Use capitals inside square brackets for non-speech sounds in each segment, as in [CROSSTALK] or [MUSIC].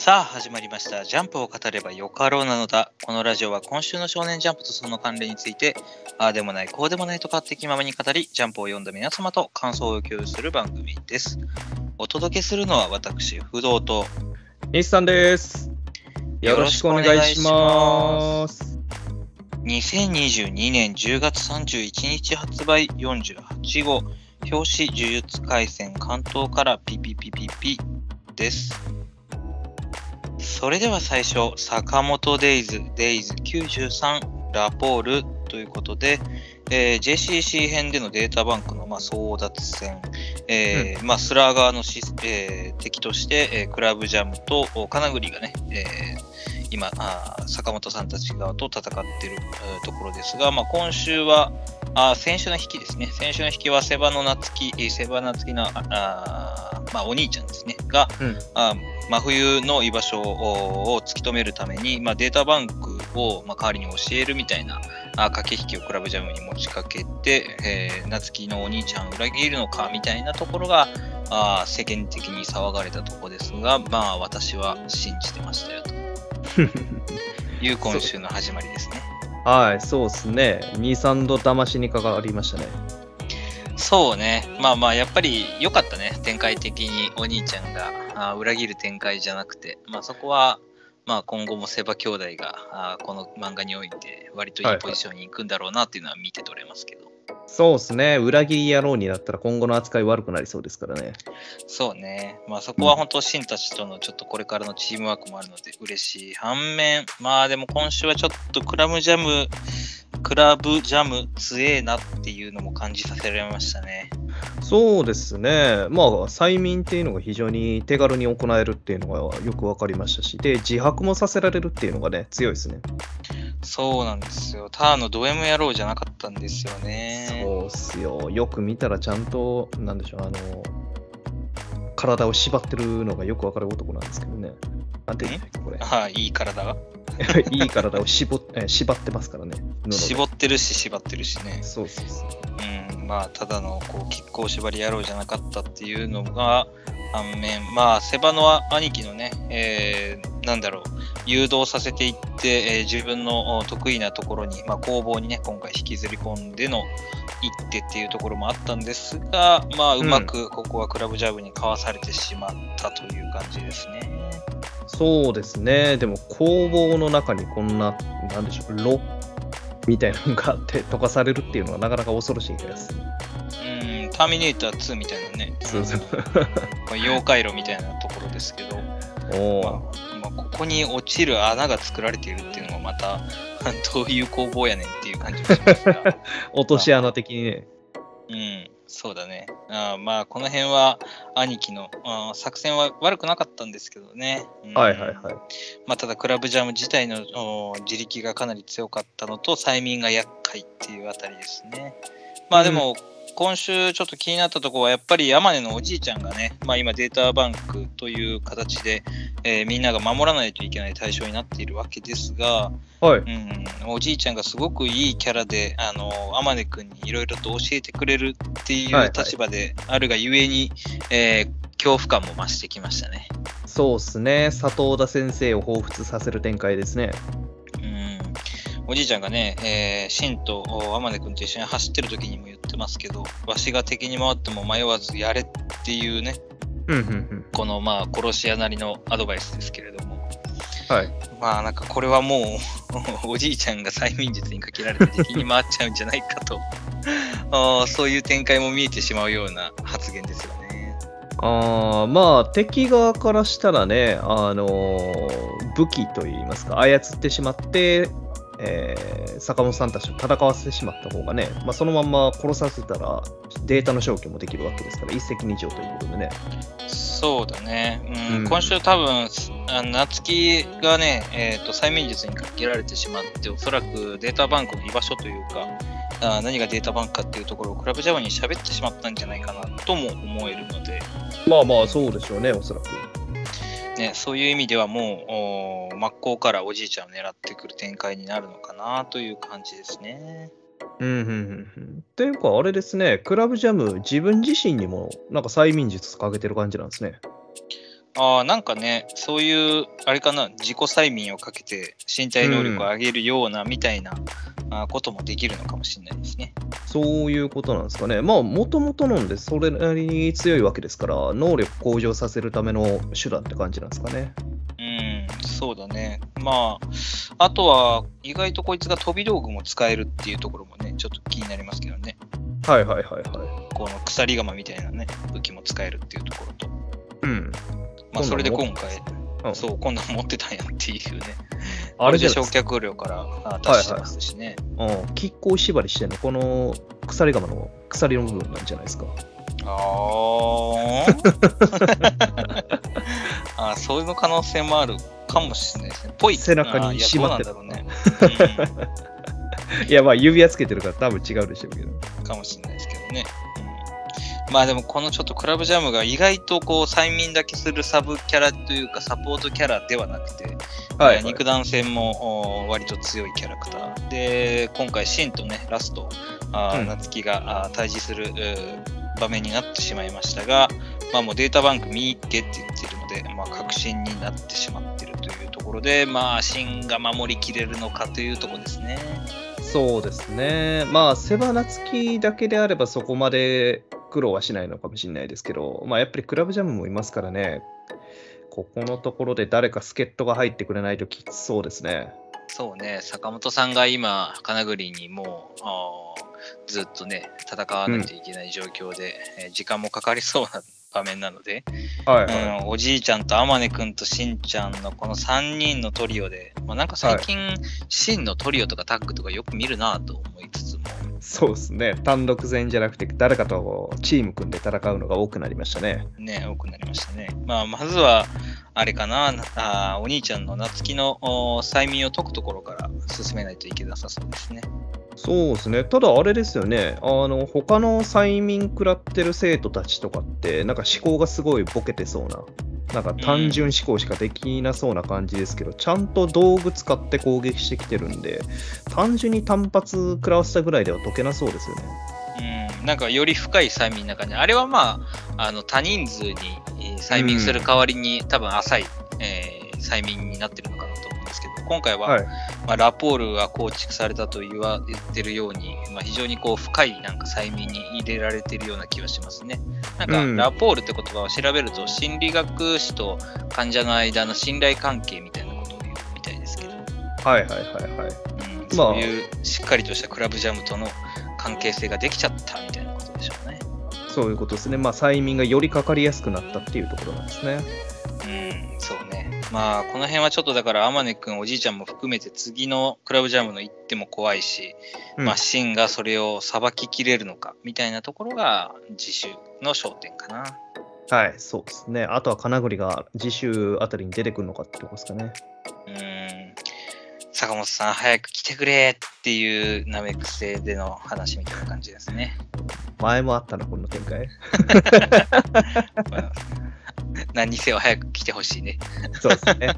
さあ始まりました。ジャンプを語ればよかろうなのだ。このラジオは今週の少年ジャンプとその関連について、ああでもない、こうでもないと勝手気ままに語り、ジャンプを読んだ皆様と感想を共有する番組です。お届けするのは私、不動と、西さんです。よろしくお願いします。2022年10月31日発売48号、表紙呪術廻戦関東からピピピピピです。それでは最初、坂本デイズ、デイズ93ラポールということで、えー JCC 編でのデータバンクの、まあ、争奪戦、えーまあ、スラー側のシス、えー敵として、えークラブジャムとお金栗がね、えー今あー坂本さんたち側と戦っているえーところですが、まあ、今週はあー先週の引きですね。先週の引きはセバの夏希えーセバ夏希のあまあ、お兄ちゃんですね。が、うん。あー真冬の居場所をを突き止めるために、まあ、データバンクを、まあ、代わりに教えるみたいなあー駆け引きをクラブジャムに持ちかけて、えー夏希のお兄ちゃんを裏切るのかみたいなところがあー世間的に騒がれたところですが、まあ、私は信じてましたよという今週の始まりですね。はい、そうですね。2、3度騙しにかかりましたね。そうね、まあまあ、やっぱり良かったね、展開的にお兄ちゃんがあー裏切る展開じゃなくて、まあ、そこは、まあ、今後もセバ兄弟があーこの漫画において割といいポジションに行くんだろうなっていうのは見て取れますけど、そうですね。裏切り野郎になったら今後の扱い悪くなりそうですからね。そうね、まあ、そこは本当、シンたちとのちょっとこれからのチームワークもあるので嬉しい反面、まあでも今週はちょっとクラムジャム、クラブジャム強えなっていうのも感じさせられましたね。そうですね。まあ、催眠っていうのが非常に手軽に行えるっていうのがよく分かりましたし、で、自白もさせられるっていうのがね、強いですね。そうなんですよ。ただのド M 野郎じゃなかったんですよね。そうっすよ。よく見たらちゃんと、なんでしょう、あの、体を縛ってるのがよくわかる男なんですけどね。なんて言うんだっけ、これ。ああ、いい体？が。[LAUGHS] いい体を絞っえ縛ってますからね。絞ってるし、縛ってるしね。そうそうそう。うん、まあ、ただのこう亀甲縛り野郎じゃなかったっていうのが、反面、まあ、セバの兄貴のね、えーなんだろう、誘導させていって、えー自分のお得意なところに、まあ、工房にね、今回引きずり込んでの一手っていうところもあったんですが、まあ、うまくここはクラブジャブにかわされてしまったという感じですね。そうですね。でも工房の中にこんな、なんでしょう、ロみたいなのがあって溶かされるっていうのはなかなか恐ろしいです。うん、ターミネーター2みたいなね、そうそう。妖怪炉みたいなところですけど、おまあーまあ、ここに落ちる穴が作られているっていうのがまた、[LAUGHS] どういう工房やねんっていう感じがしますが、[LAUGHS] 落とし穴的にね。うん、そうだね。あーまあ、この辺は兄貴のあー作戦は悪くなかったんですけどね。うんはいはいはい。まあ、ただ、クラブジャム自体のお自力がかなり強かったのと、催眠が厄介っていうあたりですね。まあでも、今週ちょっと気になったところは、やっぱり山根のおじいちゃんがね、まあ、今データバンクという形で、えーみんなが守らないといけない対象になっているわけですが、はい。うん、おじいちゃんがすごくいいキャラで、あの、天音くんにいろいろと教えてくれるっていはいうはい立場であるがゆえに、えー恐怖感も増してきましたね。そうっすね。佐藤田先生を彷彿させる展開ですね。うんおじいちゃんがね、えー、シンとお天音くんと一緒に走ってる時にも言ってますけど、わしが敵に回っても迷わずやれっていうね、うんうんうん。このまあ殺し屋なりのアドバイスですけれども、はい。まあなんかこれはもう [LAUGHS] おじいちゃんが催眠術にかけられて敵に回っちゃうんじゃないかと [LAUGHS] あーそういう展開も見えてしまうような発言ですよね。あーまあ敵側からしたらね、あのー武器といいますか操ってしまって、えー坂本さんたちと戦わせてしまった方がね、まあ、そのまんま殺させたらデータの消去もできるわけですから一石二鳥ということでね。そうだね、うんうん今週多分あ夏希がね、えー、と催眠術にかけられてしまっておそらくデータバンクの居場所というかあー何がデータバンクかっていうところをクラブジャムに喋ってしまったんじゃないかなとも思えるので、まあまあそうでしょうね、おそらく。ね、そういう意味ではもう真っ向からおじいちゃんを狙ってくる展開になるのかなという感じですね。うんうんうん。っていうか、あれですね、クラブジャム、自分自身にもなんか催眠術かけてる感じなんですね。ああ、なんかね、そういう、あれかな、自己催眠をかけて身体能力を上げるようなみたいな、こともできるのかもしれないですね。そういうことなんですかね。まあ、もともとのんで、それなりに強いわけですから、能力向上させるための手段って感じなんですかね。うん、そうだね。まあ、あとは、意外とこいつが飛び道具も使えるっていうところもね、ちょっと気になりますけどね。はいはいはいはこの鎖釜みたいなね、武器も使えるっていうところと。い。うん。まあ、それで今今回、うんそう、今度は持ってたんやっていうね。あれで焼却量からあ出してますしね。うん、亀甲縛りしてんの、この鎖釜の鎖の部分なんじゃないですか？あー [LAUGHS] あー、そういうの可能性もあるかもしれないですね。ぽい。背中に縛ってどうなんだろうね。[LAUGHS] いや、まあ、指輪つけてるから多分違うでしょうけど。うん、かもしれないですけどね。うんまあでもこのちょっとクラブジャムが意外とこう催眠だけするサブキャラというかサポートキャラではなくて、はい、えー肉弾戦もお割と強いキャラクターで今回シンとねラストあー、うん夏希が対峙する場面になってしまいましたが、まあ、もうデータバンク見けって言っているので、まあ、確信になってしまっているというところで、まあ、シンが守りきれるのかというところですね。そうですね。まあ、セバナツキだけであればそこまで苦労はしないのかもしれないですけど、まあ、やっぱりクラブジャムもいますからね、ここのところで誰か助っ人が入ってくれないときつそうですね。そうね、坂本さんが今、金栗にもうずっとね、戦わなきゃいけない状況で、えー時間もかかりそうな場面なので、はいはうん、おじいちゃんと天音くんとしんちゃんのこの3人のトリオで、まあ、なんか最近、しんのトリオとかタッグとかよく見るなと思いつつも、い。そうですね。単独戦じゃなくて、誰かとチーム組んで戦うのが多くなりましたね。ね、多くなりましたね。まあ、まずは、あれかな、あお兄ちゃんの夏希の催眠を解くところから進めないといけなさそうですね。そうですね。ただあれですよね。あの、他の催眠食らってる生徒たちとかって、なんか思考がすごいボケてそうな。なんか単純思考しかできなそうな感じですけど、ちゃんと道具使って攻撃してきてるんで、単純に単発食らわせたぐらいでは解けなそうですよね。うん、なんかより深い催眠な感じ。あれはまあ、あの多人数にえー催眠する代わりに、多分浅い、えー催眠になってるのかなと思うんですけど、今回は、はい。まあ、ラポールが構築されたと言わ言ってるように、まあ、非常にこう深いなんか催眠に入れられてるような気はしますね。なんか、うんラポールって言葉を調べると、心理学士と患者の間の信頼関係みたいなことを言うみたいですけど、はいはいはいはい。うん、まあそういうしっかりとしたクラブジャムとの関係性ができちゃったみたいなことでしょうね。そういうことですね。まあ、催眠がよりかかりやすくなったっていうところなんですね。うん、そうね。まあ、この辺はちょっとだから、天音くん、おじいちゃんも含めて、次のクラブジャムの行っても怖いし、うんまあ、シンがそれをさばききれるのか、みたいなところが、自主の焦点かな。はい、そうですね。あとは金栗が次週あたりに出てくるのかってとこですかね。うん、坂本さん、早く来てくれっていうナメック星での話みたいな感じですね。前もあったな、この展開。ま [LAUGHS] あ何にせよ早く来てほしいね。そうですね。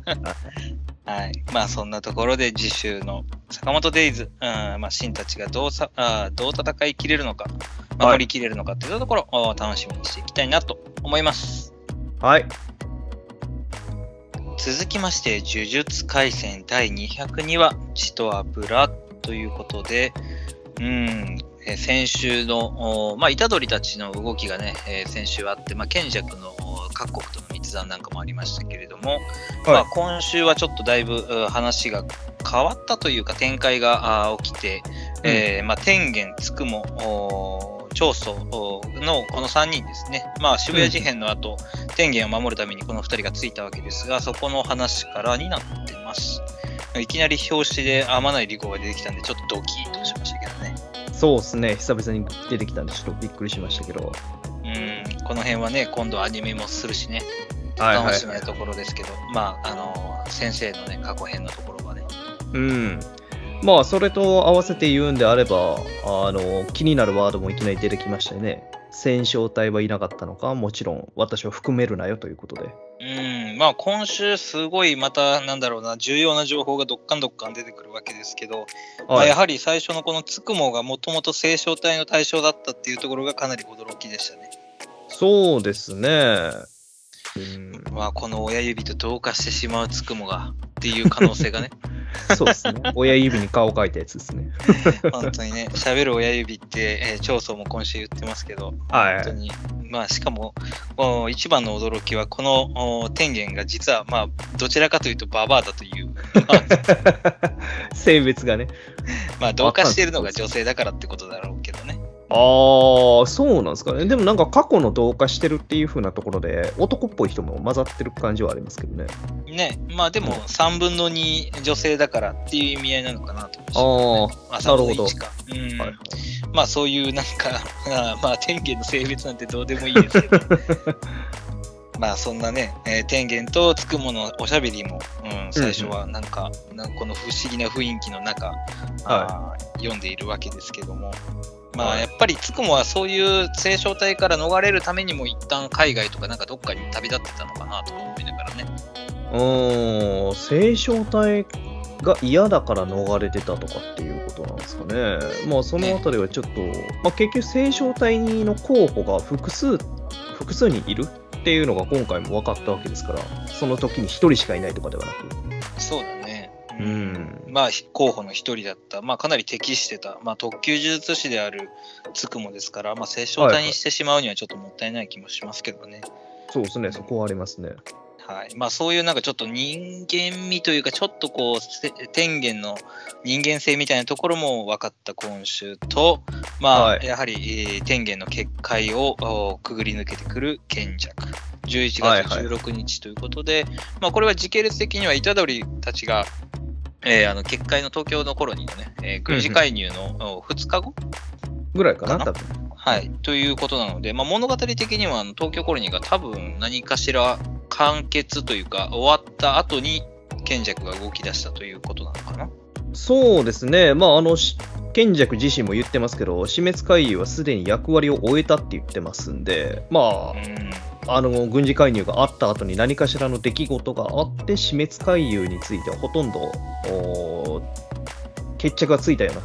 [LAUGHS] はい。まあそんなところで次週の坂本デイズ、うん、まあシンたちがどうさあーどう戦いきれるのか、守りきれるのかっていうところを楽しみにしていきたいなと思います。はい。続きまして、呪術廻戦第202話、血と油ということで、うん、えー先週の、おまあ、虎杖たちの動きがね、えー先週あって、まあ、賢者のお各国との密談なんかもありましたけれども、まあ、今週はちょっとだいぶう話が変わったというか展開が起きて、えーまあ、天元、つくも、お長宗おのこの3人ですね、まあ、渋谷事変の後、天元を守るためにこの2人がついたわけですが、そこの話からになってます。いきなり表紙で天内理子が出てきたんで、ちょっとドキッとしましたけどね。そうですね。久々に出てきたんで、ちょっとびっくりしましたけど。うん、この辺はね、今度アニメもするしね、はいはい、楽しみは。ないところですけど、まあ、あの先生のね、過去編のところはね、うん。まあ、それと合わせて言うんであれば、あの、気になるワードもいきなり出てきましたよね。戦勝隊はいなかったのか、もちろん私を含めるなよということで。うん、まあ今週すごいまたなんだろうな重要な情報がどっかんどっかん出てくるわけですけど、まあ、やはり最初のこのつくもがもともと清少隊の対象だったっていうところがかなり驚きでしたね。そうですね。うん、まあ、この親指と同化してしまうつくもがっていう可能性がね、[LAUGHS] そうですね。[LAUGHS] 親指に顔描いたやつですね。[LAUGHS] 本当にね、喋る親指って、えー長宗も今週言ってますけど、はい本当に、まあ、しかも、お一番の驚きは、このお天元が実は、まあ、どちらかというとババアだという、ま [LAUGHS] あ性別がね。まあ、同化しているのが女性だからってことだろうけどね。ああ、そうなんですかね。でもなんか過去の同化してるっていう風なところで、男っぽい人も混ざってる感じはありますけどね。ね、まあでも3分の2女性だからっていう意味合いなのかなと思う、ああ、まあ、3分のなるほど。1か。うんはいはいまあそういうなんか、[LAUGHS] まあ天元の性別なんてどうでもいいですけど、[LAUGHS] まあそんなね、えー天元とつくものおしゃべりも、うん、最初はなんか、なんかこの不思議な雰囲気の中、あー読んでいるわけですけども、まはい。あやっぱりつくもはそういう青少体から逃れるためにも一旦海外とかなんかどっかに旅立ってたのかなと思いながらね。うーん、性小体が嫌だから逃れてたとかっていうことなんですかね。まあそのあたりはちょっと、まあ結局性小体の候補が複数、複数にいるっていうのが今回も分かったわけですから、その時に一人しかいないとかではなく。そうだね。うん。まあ、候補の一人だった、まあ、かなり適してた、まあ、特級呪術師であるつくもですから、まあ、聖書体にしてしまうにはちょっともったいない気もしますけどね。そうですね、そこはありますね。はい。まあ、そういうなんかちょっと人間味というか、ちょっとこう、せ天元の人間性みたいなところも分かった今週と、まあ、はいやはり、えー天元の結界をおくぐり抜けてくる賢弱。11月はいはい16日ということで、まあ、これは時系列的には虎杖たちが、えーあの結界の東京の頃にのね、えー軍事介入のお2日後、ぐらいかな、多分。はい、ということなので、まあ、物語的にはあの東京コロニーが多分何かしら完結というか終わった後に賢弱が動き出したということなのかな。そうですね、まあ、あの、し賢弱自身も言ってますけど、死滅回遊はすでに役割を終えたって言ってますんで、まうんあ、あの、軍事介入があった後に何かしらの出来事があって、死滅回遊についてはほとんど、決着がついたような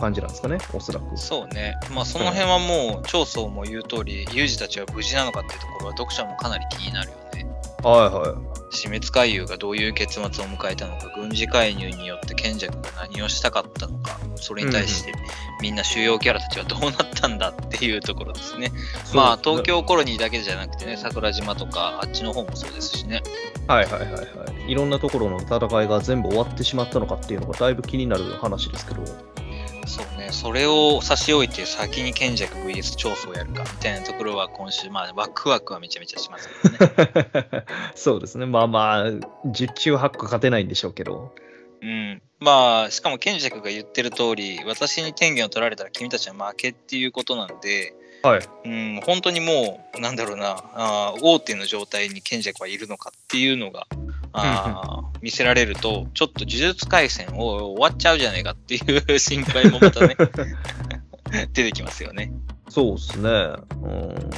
感じなんですかね、おそらく。そうね、まあ、その辺はもう長宗も言う通り、ユージたちは無事なのかっていうところは読者もかなり気になるよね。はいはい。死滅回遊がどういう結末を迎えたのか、軍事介入によって賢弱が何をしたかったのか、それに対してみんな主要キャラたちはどうなったんだっていうところですね。まあそう東京コロニーだけじゃなくてね、桜島とかあっちの方もそうですしね。はいはいはいはい。いろんなところの戦いが全部終わってしまったのかっていうのがだいぶ気になる話ですけど。そうね、それを差し置いて先に賢弱 VS 長宗をやるかみたいなところは今週、まあワクワクはめちゃめちゃしますけどね。[LAUGHS] そうですね。まあまあ、10中8個勝てないんでしょうけど。うん。まあ、しかも賢弱が言ってる通り、私に天元を取られたら君たちは負けっていうことなんで、はい。うん、本当にもう、なんだろうな、あー大手の状態に賢弱はいるのかっていうのが、あ見せられると、ちょっと呪術廻戦を終わっちゃうじゃないかっていう心配もまたね、[LAUGHS] 出てきますよね。そうですね。うん。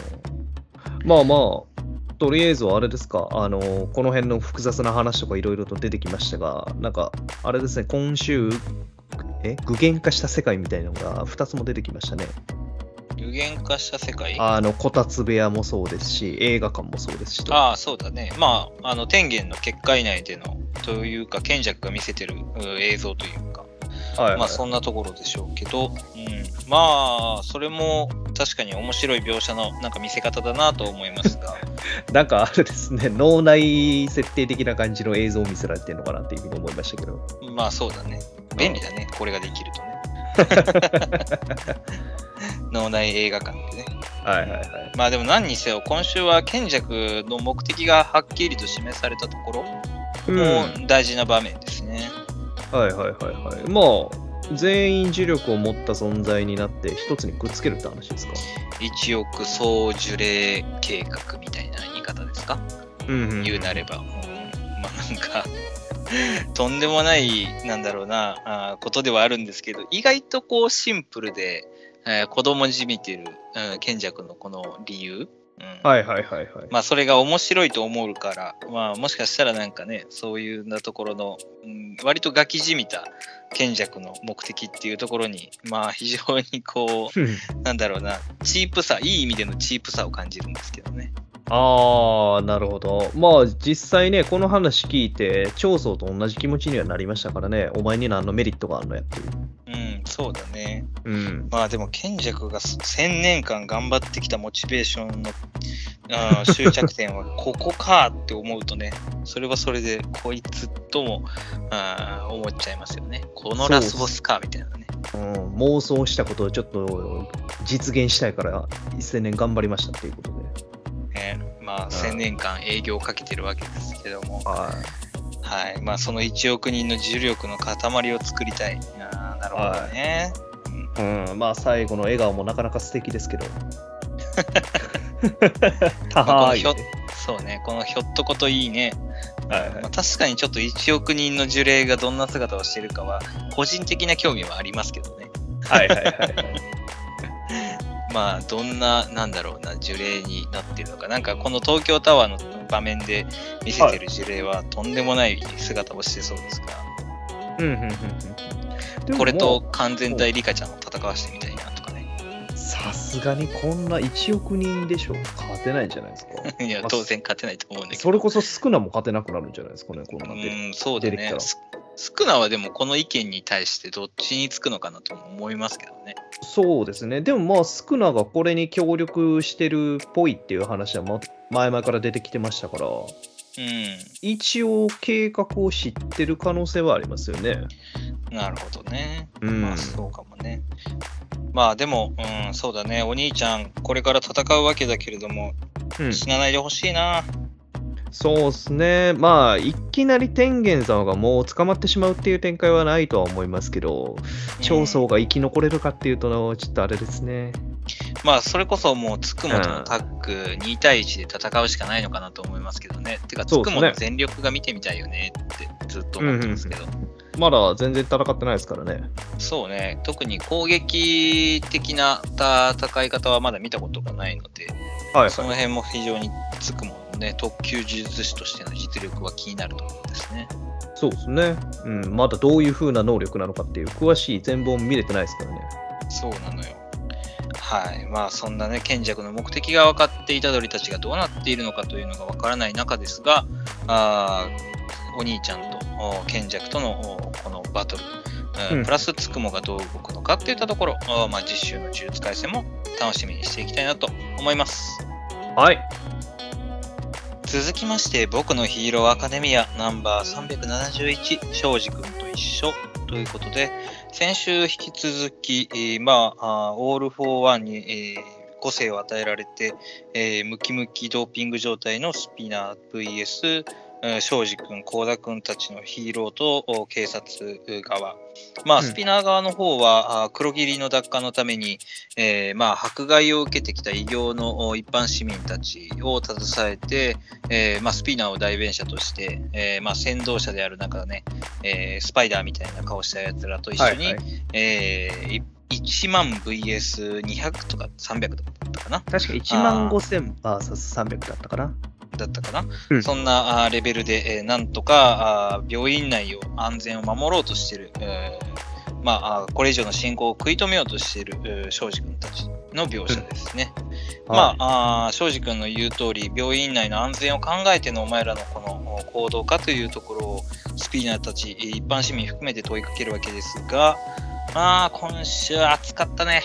まあまあ、とりあえずはあれですか、あの、この辺の複雑な話とかいろいろと出てきましたが、なんか、あれですね、今週、え？具現化した世界みたいなのが2つも出てきましたね。具現化した世界？あの、こたつ部屋もそうですし、映画館もそうですしと。ああ、そうだね。まあ、あの、天元の結界内での、というか、賢弱が見せてるう映像というか、はいはいまあ、そんなところでしょうけど、うん、まあ、それも確かに面白い描写のなんか見せ方だなと思いますが、[LAUGHS] なんかあれですね、脳内設定的な感じの映像を見せられてるのかなっていうふうに思いましたけど。まあ、そうだね。便利だね、これができるとね。[LAUGHS] 脳内映画館でね。はいはいはい。まあでも何にせよ、今週は賢弱の目的がはっきりと示されたところうんも大事な場面ですね。はいはいはいはい。まあ、全員呪力を持った存在になって一つにくっつけるって話ですか？一億総樹齢計画みたいな言い方ですか？うんうん言うなれば、うんまあなんか [LAUGHS] とんでもないなんだろうなあーことではあるんですけど意外とこうシンプルで、えー子供じみてる、うん、賢弱のこの理由、うんはいはいはいはい。まあそれが面白いと思うから、まあもしかしたらなんかね、そういうなところの、うん、割とガキじみた賢弱の目的っていうところに、まあ非常にこう、なんだろうな、チープさ、いい意味でのチープさを感じるんですけどね。ああ、なるほど。まあ、実際ね、この話聞いて、長宗と同じ気持ちにはなりましたからね、お前に何のメリットがあるのやっていう。うん、そうだね。うん。まあでも、賢弱が1000年間頑張ってきたモチベーションのあー [LAUGHS] 終着点はここかって思うとね、それはそれでこいつともあー思っちゃいますよね。このラスボスかみたいなね。うん、妄想したことをちょっと実現したいから、1000年頑張りましたっていうことで。ねまあ、1000年間営業をかけてるわけですけども、ははい。まあ、その1億人の重力の塊を作りたい。あーなるほどね。うんい。うん、まあ、最後の笑顔もなかなか素敵ですけど。[LAUGHS] はい。そうね、このひょっとこといいね。はいはいまあ、確かにちょっと1億人の呪霊がどんな姿をしているかは、個人的な興味はありますけどね。はいはいはい。まあ、どんな、なんだろうな、呪霊になってるのか。なんか、この東京タワーの場面で見せてる呪霊は、とんでもない姿をしてそうですから、うんうんうんうんこれとも完全体リカちゃんを戦わせてみたいなとかね。うさすがにこんな1億人でしょ勝てないんじゃないですか。[LAUGHS] いやまあ、当然勝てないと思うんだけど。それこそ少なも勝てなくなるんじゃないですかね、このうなって。ん、そうだねすスクナはでもこの意見に対してどっちにつくのかなとも思いますけどね。そうですね。でもまあ、スクナがこれに協力してるっぽいっていう話は、ま、前々から出てきてましたから、うん。一応計画を知ってる可能性はありますよね。なるほどね。うんまあそうかもね。まあでも、うん、そうだね。お兄ちゃん、これから戦うわけだけれども、うん死なないでほしいな。そうですね。まあ、いきなり天元様がもう捕まってしまうっていう展開はないとは思いますけど、長宗が生き残れるかっていうと、ちょっとあれですね。まあそれこそもうつくもとのタッグ2対1で戦うしかないのかなと思いますけどね。てか、つくもの全力が見てみたいよねってずっと思ってますけど。まだ全然戦ってないですからね。そうね。特に攻撃的な戦い方はまだ見たことがないので、はいその辺も非常につくものね、特級呪術師としての実力は気になるところですね。そうですね。うん、まだどういう風な能力なのかっていう詳しい全貌も見れてないですからね。そうなのよ。はい。まあそんなね、賢弱の目的が分かっていた鳥たちがどうなっているのかというのが分からない中ですが、あーお兄ちゃんとお賢弱とのおこのバトル、うんうんプラスつくもがどう動くのかっていったところ、おまあ、実習の呪術回戦も楽しみにしていきたいなと思います。はい。続きまして、僕のヒーローアカデミアナンバー371、庄司君と一緒。ということで、先週引き続き、えーまあ、オール・フォー・ワンに、えー個性を与えられて、えームキムキドーピング状態のスピナー VS、障子君、口田君たちのヒーローとお警察側。まあ、うんスピナー側の方は、黒霧の奪還のために、えーまあ、迫害を受けてきた異形のお一般市民たちを携えて、えーまあ、スピナーを代弁者として、えーまあ、扇動者である中でね、えースパイダーみたいな顔したやつらと一緒に、はいはいえーい1万 VS200 とか300とかだったかな確か1万5000 VS300 だったかな。だったかな、うんそんなレベルで、えーなんとか病院内を安全を守ろうとしている、えーまあ、これ以上の進行を食い止めようとしているえー庄司君たちの描写ですね。まあ、庄司君の言う通り、病院内の安全を考えてのお前らのこのお行動かというところを、スピーナーたち、一般市民含めて問いかけるわけですが、まあ、今週暑かったね。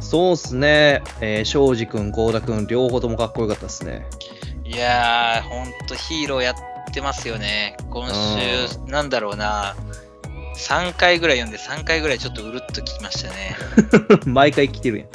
そうっすね。えー、庄司君、幸田君、両方ともかっこよかったですね。いやー、ほんとヒーローやってますよね。今週、なんだろうな。3回ぐらい読んで3回ぐらいちょっとうるっときましたね。[LAUGHS] 毎回来てるやん。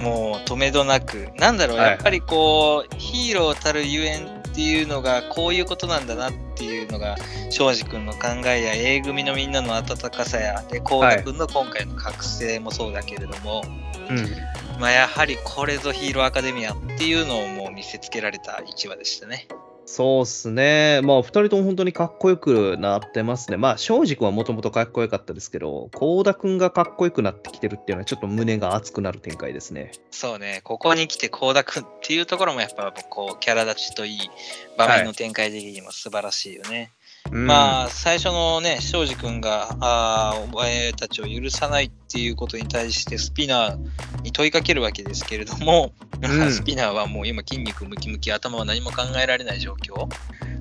[LAUGHS] もう止めどなく。なんだろう、はいやっぱりこう、ヒーローたるゆえんっていうのが、こういうことなんだなっていうのが、庄司君の考えや、A 組のみんなの温かさや、で、こうた君の今回の覚醒もそうだけれども、うん。まあやはりこれぞヒーローアカデミアっていうのをもう見せつけられた1話でしたね。そうっすね。まあ、二人とも本当にかっこよくなってますね。まあ、庄司君はもともとかっこよかったですけど、幸田君がかっこよくなってきてるっていうのは、ちょっと胸が熱くなる展開ですね。そうね、ここに来て口田君っていうところもやっぱこうキャラ立ちといい場面の展開的にも素晴らしいよね。うんまあ、最初のね、障子君が、あーお前たちを許さないっていうことに対して、スピナーに問いかけるわけですけれども、うん [LAUGHS] スピナーはもう今、筋肉ムキムキ、頭は何も考えられない状況。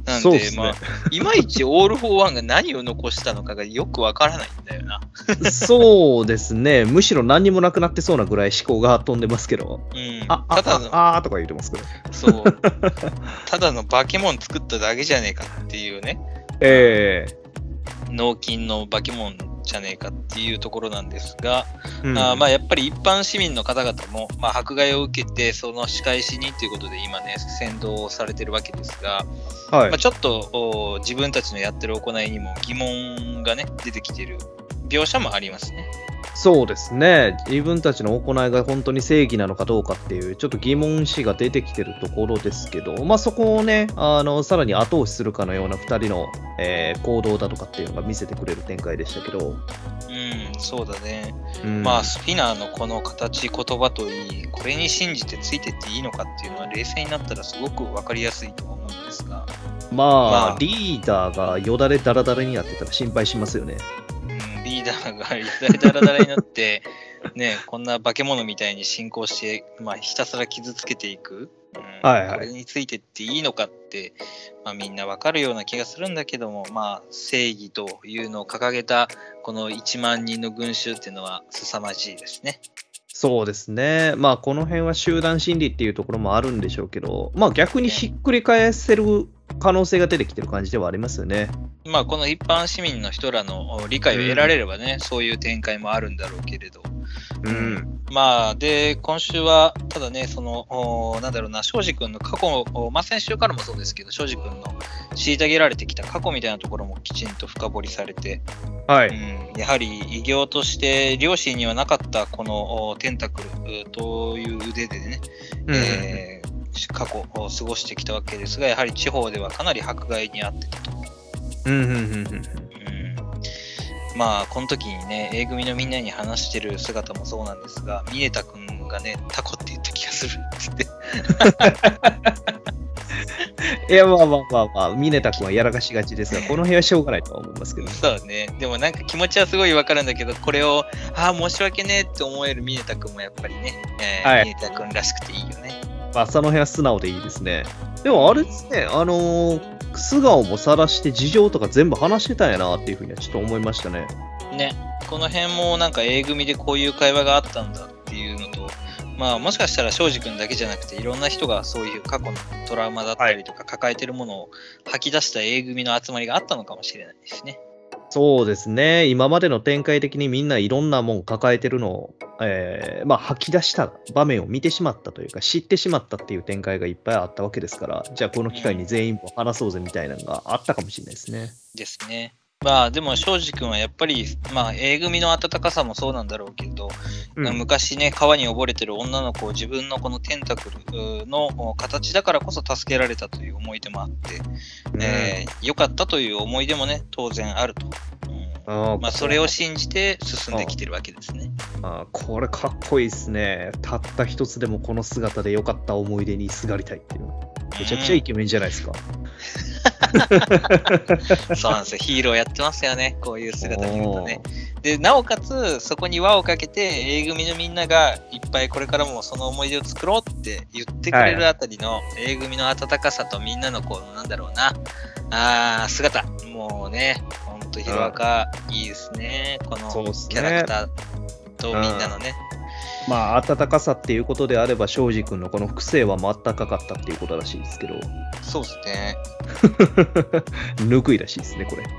なんで、ねまあ、いまいちオール・フォー・ワンが何を残したのかがよくわからないんだよな。そうですね。むしろ何にもなくなってそうなぐらい思考が飛んでますけど。うん、あ、あ、ただの、あ、あーとか言ってますけど。そう、[LAUGHS] ただの化け物作っただけじゃねえかっていうね。え脳筋の化け物じゃねえかっていうところなんですが、えうん。あーまあやっぱり一般市民の方々も、まあ、迫害を受けて、その仕返しにということで今ね、先導されてるわけですが、はい。まあ、ちょっとお自分たちのやってる行いにも疑問がね、出てきてる描写もありますね。そうですね。自分たちの行いが本当に正義なのかどうかっていう、ちょっと疑問視が出てきてるところですけど、まあそこをね、あの、さらに後押しするかのような2人の、えー行動だとかっていうのが見せてくれる展開でしたけど、うん、そうだね。うんまあ、スピナーのこの形、言葉といい、これに信じてついてっていいのかっていうのは、冷静になったらすごく分かりやすいとは思うんですが、まあ、まあリーダーがよだれだらだらになってたら心配しますよね。うん、リーダーがダラダラになって、ね、こんな化け物みたいに進行して、まあ、ひたすら傷つけていく、うんはいはいこれについてっていいのかって、まあ、みんなわかるような気がするんだけども、まあ、正義というのを掲げたこの1万人の群衆っていうのは凄まじいですね。そうですね。まあ、この辺は集団心理っていうところもあるんでしょうけど、まあ逆にひっくり返せる可能性が出てきてる感じではありますよね。まあ、この一般市民の人らのお理解を得られればね、そういう展開もあるんだろうけれど、うん。まあ、で、今週は、ただね、その、おなんだろうな、庄司君の過去、おまあ、先週からもそうですけど、庄司君の虐げられてきた過去みたいなところもきちんと深掘りされて、はい。うん、やはり偉業として、両親にはなかったこのおテンタクルという腕でね、うんえー過去を過ごしてきたわけですが、やはり地方ではかなり迫害にあってたと。うんうんうんうんうんまあ、この時にね、A 組のみんなに話してる姿もそうなんですが、ミネタ君がね、タコって言った気がするって言って。[LAUGHS] いや、まあまあまあまあ、ミネタ君はやらかしがちですが、この辺はしょうがないとは思いますけど。そうね。でもなんか気持ちはすごいわかるんだけど、これを、ああ、申し訳ねえって思えるミネタ君もやっぱりね、えーはいミネタ君らしくていいよね。まあ、その辺は素直でいいですね。でも、あれですね、あのー素顔も晒して事情とか全部話してたんやなっていうふうにはちょっと思いましたね。ね。この辺もなんか A 組でこういう会話があったんだっていうのと、まあもしかしたら庄司君だけじゃなくていろんな人がそういう過去のトラウマだったりとか抱えてるものを吐き出した A 組の集まりがあったのかもしれないですね。そうですね。今までの展開的にみんないろんなもん抱えてるのを、えーまあ、吐き出した場面を見てしまったというか、知ってしまったっていう展開がいっぱいあったわけですから、じゃあこの機会に全員も話そうぜみたいなのがあったかもしれないですね。ですね。まあでも庄司君はやっぱり、まあ A 組の温かさもそうなんだろうけど、うん昔ね、川に溺れてる女の子を自分のこのテンタクルの形だからこそ助けられたという思い出もあって、えー良かったという思い出もね、当然あると。まあ、それを信じて進んできてるわけですね。あーこれかっこいいですね。たった一つでもこの姿で良かった思い出にすがりたいっていうの。めちゃくちゃイケメンじゃないですか。[LAUGHS] そうなんですよ。ヒーローやってますよね。こういう姿見るとね。で、なおかつ、そこに輪をかけて、A 組のみんながいっぱいこれからもその思い出を作ろうって言ってくれるあたりの A 組の温かさとみんなのこう、なんだろうな、あー姿。もうね、とヒロアカ、いいですね。このキャラクターとみんなのね。まあ、温かさっていうことであれば、庄司君のこの複製はもあったかかったっていうことらしいですけど、そうですね。[LAUGHS] ぬくいらしいですね、これ。[LAUGHS]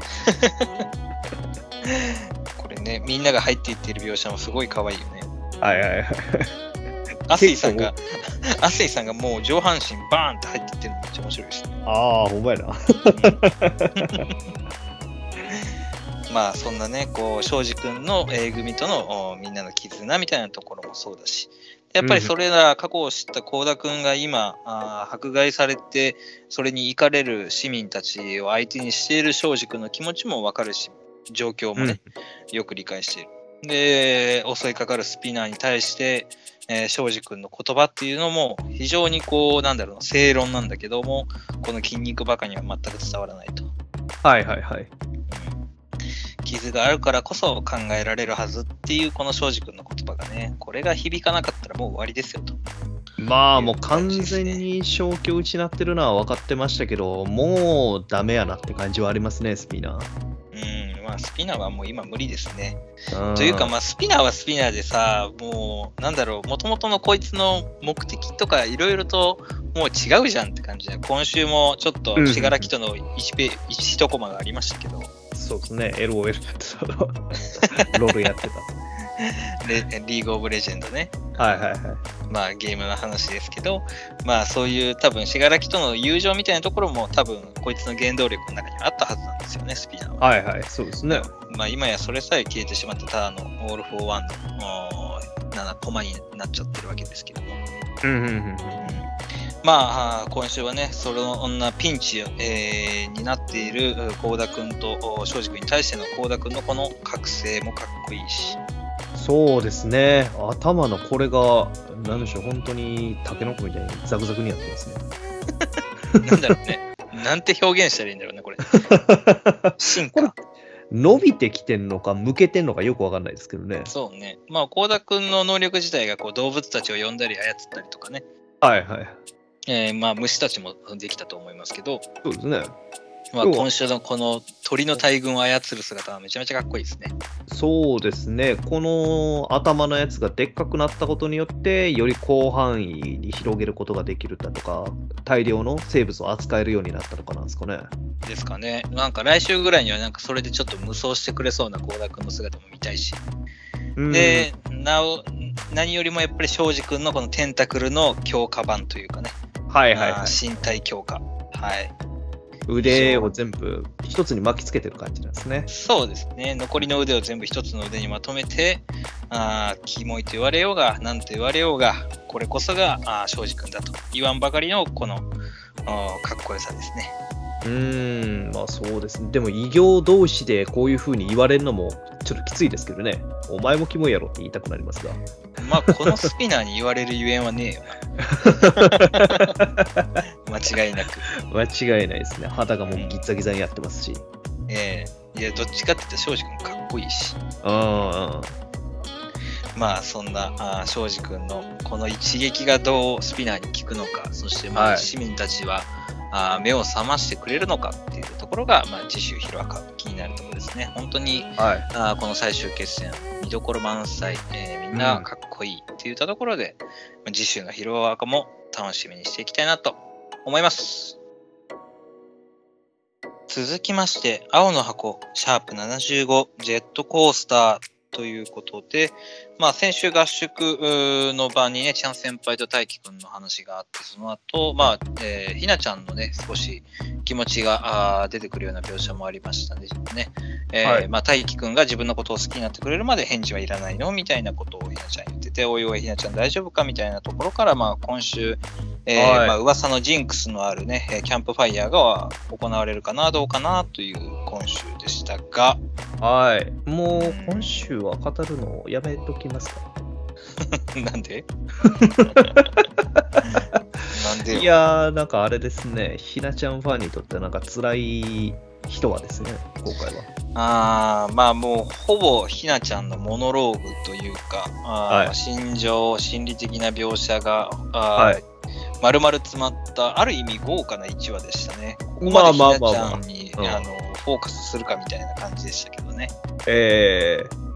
これね、みんなが入っていっている描写もすごい可愛いよね。はいはいはい。アスイさんが、[LAUGHS] アスイさんがもう上半身バーンって入っていってるのめっちゃ面白いですね。ああ、ほんまやな。まあそんなね、こう、庄司君の A 組とのおみんなの絆みたいなところもそうだし、やっぱりそれら過去を知った幸田君が今、あー迫害されて、それに怒れる市民たちを相手にしている庄司君の気持ちもわかるし、状況もね、よく理解している。で、襲いかかるスピナーに対して、えー庄司君の言葉っていうのも非常にこう、なんだろうな、正論なんだけども、この筋肉バカには全く伝わらないと。はいはいはい。傷があるからこそ考えられるはずっていうこの障子君の言葉がね、これが響かなかったらもう終わりですよと。まあもう完全に消去打ちなってるのは分かってましたけど、もうダメやなって感じはありますね、スピナー。うん、まあスピナーはもう今無理ですね。うんというかまあスピナーはスピナーでさ、もうなんだろう、もともとのこいつの目的とかいろいろともう違うじゃんって感じで、今週もちょっとうん死柄木との 1, ペ 1, 1コマがありましたけど、そうですね、LOL やってた。[LAUGHS] LOL やってレリーグ・オブ・レジェンドね。た。はいはいはい。まあゲームの話ですけど、まあそういう多分死柄木との友情みたいなところも多分こいつの原動力の中にあったはずなんですよね、スピナーは。はいはい、そうですね。まあ今やそれさえ消えてしまってただのオール・フォー・ワンのおー7コマになっちゃってるわけですけども。うんうんうんまあ今週はね、そんなピンチ、えーになっている幸田君とお庄司君に対しての幸田君のこの覚醒もかっこいいし、そうですね。頭のこれが、なんでしょう、本当にタケノコみたいにザクザクにやってますね。なんだろうね。なんて表現したらいいんだろうね、これ。[LAUGHS] 進化。伸びてきてんのか、向けてんのかよくわかんないですけどね。そうね。まあ、幸田君の能力自体がこう動物たちを呼んだり操ったりとかね。はいはい。えーまあ、虫たちもできたと思いますけど、そうですね。まあ、今週のこの鳥の大群を操る姿はめちゃめちゃかっこいいですね。そうですね。この頭のやつがでっかくなったことによって、より広範囲に広げることができるだとか、大量の生物を扱えるようになったのかなんですかね。ですかね。なんか来週ぐらいにはなんかそれでちょっと無双してくれそうな幸田君の姿も見たいし。うんで、なお、何よりもやっぱり庄司君のこのテンタクルの強化版というかね。はいはいはい。身体強化。はい。腕を全部一つに巻きつけてる感じなんですね。そうですね。残りの腕を全部一つの腕にまとめて、あーキモいと言われようが、なんと言われようが、これこそがあー庄司君だと言わんばかりのこのかっこよさですね。うーん、まあそうですね。でも異形同士でこういう風に言われるのもちょっときついですけどね。お前もキモいやろって言いたくなりますが。まあ、このスピナーに言われるゆえんはねえよな。[LAUGHS] 間違いなく。間違いないですね。肌がもうギッザギザにやってますし。ええいや、どっちかって言ったら障子君かっこいいし。あまあそんなあー障子君のこの一撃がどうスピナーに効くのか、そしてまはいあ市民たちは、あー目を覚ましてくれるのかっていうところが、まあ、次週ヒロアカ気になるところですね。本当にあ。はい。あーこの最終決戦、見どころ満載、えーみんなかっこいいっていったところで、まあ次週のヒロアカも楽しみにしていきたいなと思います。続きまして、青の箱、シャープ75、ジェットコースターということで、まあ、先週合宿の場にね、ちゃん先輩と大輝くんの話があって、その後、まあ、えーひなちゃんのね、少し気持ちがあー出てくるような描写もありましたね、えーはい。まあ、大輝くんが自分のことを好きになってくれるまで返事はいらないの？みたいなことをひなちゃん言ってて、おいおいひなちゃん大丈夫か？みたいなところから、まあ、今週、えーはい。まあ、噂のジンクスのあるね、えーキャンプファイヤーが行われるかな、どうかなという今週でしたが、はい。もう今週は語るのをやめときますか？[LAUGHS] なんで？なんでよいやー、なんかあれですね。ひなちゃんファンにとってなんか辛い人はですね、今回は。あーまあもうほぼひなちゃんのモノローグというか、はい心情、心理的な描写が、はい丸々詰まった、ある意味豪華な1話でしたね。ここまでひなちゃんに、フォーカスするかみたいな感じでしたけどね。えー、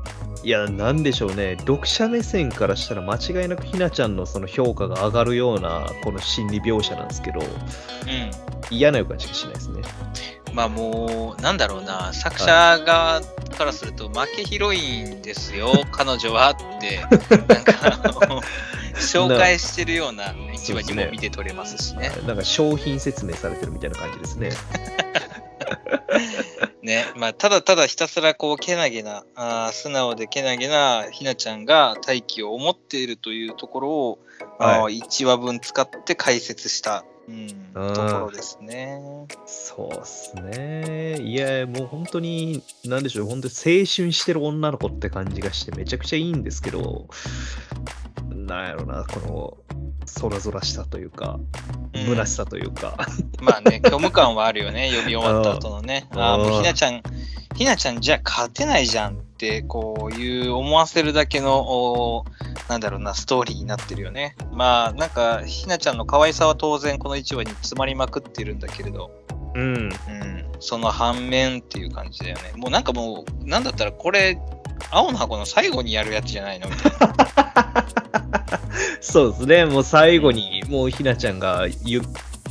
いや、なんでしょうね。読者目線からしたら間違いなくひなちゃんのその評価が上がるようなこの心理描写なんですけど、うん。嫌な予感しかしないですね。まあもう、なんだろうな、作者側からすると、負けヒロインですよ、彼女はって、[LAUGHS] なんか紹介してるような一話にも見て取れますしね。なんか商品説明されてるみたいな感じですね。[LAUGHS] [LAUGHS] ね、まあ、ただただひたすらこう、けなげな、あー素直でけなげなひなちゃんが大気を思っているというところを、あー1話分使って解説した、うん、うんところですね。そうっすね。いや、もう本当に、なんでしょう、本当に青春してる女の子って感じがしてめちゃくちゃいいんですけど、なんやろな、この、そらぞらしたというか、うん虚しさというか。[LAUGHS] まあね、虚無感はあるよね、呼び終わった後のね。うんああ、もううんひなちゃん、ひなちゃんじゃ勝てないじゃんって、こういう思わせるだけの、おなんだろうな、ストーリーになってるよね。まあ、なんか、ひなちゃんの可愛さは当然この1話に詰まりまくってるんだけれど、うん。うん、その反面っていう感じだよね。もうなんかもう、なんだったらこれ、青の箱の最後にやるやつじゃないの？みたいな。[LAUGHS] [LAUGHS] そうですね。もう最後に、もうひなちゃんがゆ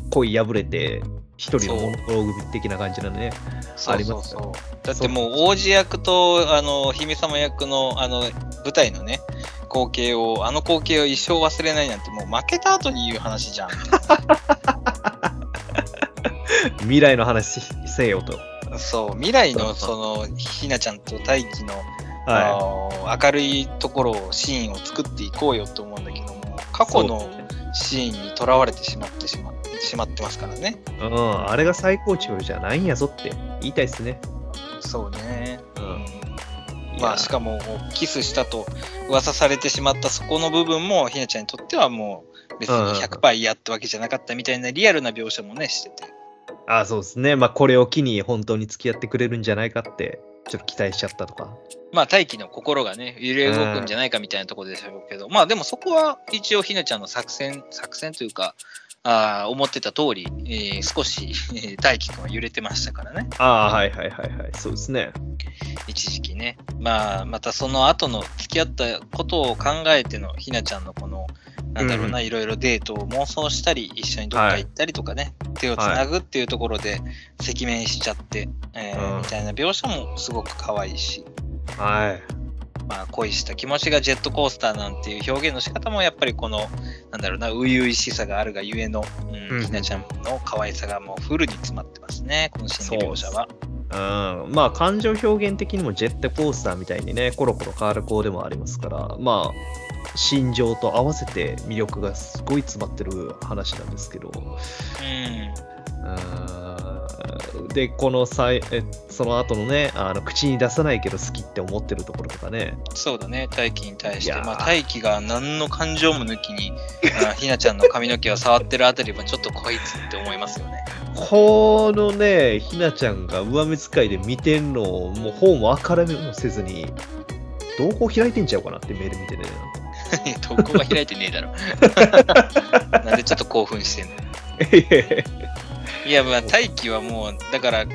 恋破れて、一人のモノローグ的な感じなのね。そうありますよそうそう。だってもう王子役とあの姫様役のあの舞台のね光景をあの光景を一生忘れないなんてもう負けた後に言う話じゃん。[LAUGHS] 未来の話せよと。そう未来のそのひなちゃんと大輝の、はあの明るいところをシーンを作っていこうよと思うんだけども過去のシーンにとらわれてしまってしまってしまってますからね。い。うん。あれが最高潮じゃないんやぞって言いたいですね。そうね。うんまあしかもキスしたと噂されてしまったそこの部分もひなちゃんにとってはもう別に100%嫌ってわけじゃなかったみたいなリアルな描写もねしててあそうですね。まあ、これを機に本当に付き合ってくれるんじゃないかって、ちょっと期待しちゃったとか。まあ大輝の心がね揺れ動くんじゃないかみたいなところでしょうけど、まあでもそこは一応ひなちゃんの作戦作戦というかあー思ってた通り、えー少しえー大輝くんは揺れてましたからねああ、はいはいはいはい。そうですね。一時期ねまあまたその後の付き合ったことを考えてのひなちゃんのこのなんだろうな、いろいろデートを妄想したり一緒にどっか行ったりとかね、手をつなぐっていうところで赤面しちゃって、えーうんみたいな描写もすごく可愛いし、はい。まあ、恋した気持ちがジェットコースターなんていう表現の仕方もやっぱりこのなんだろうな初々しさがあるがゆえの、うんうん。ひなちゃんの可愛さがもうフルに詰まってますねこの心理描写は。うん、まあ感情表現的にもジェットコースターみたいにねコロコロ変わる子でもありますからまあ心情と合わせて魅力がすごい詰まってる話なんですけど。うん。うんでこのさいえその後のねあの口に出さないけど好きって思ってるところとかね。そうだね、大輝に対して、まあ、大輝が何の感情も抜きに、あ [LAUGHS] ひなちゃんの髪の毛を触ってるあたりは、ちょっとこいつって思いますよね。このねひなちゃんが上目遣いで見てんのをもう方も明るめもせずにどこ開いてんちゃうかなってメール見てね。[LAUGHS] どこが開いてねえだろ。[LAUGHS] なんでちょっと興奮してんのいや、まあ、大輝はもう、だから、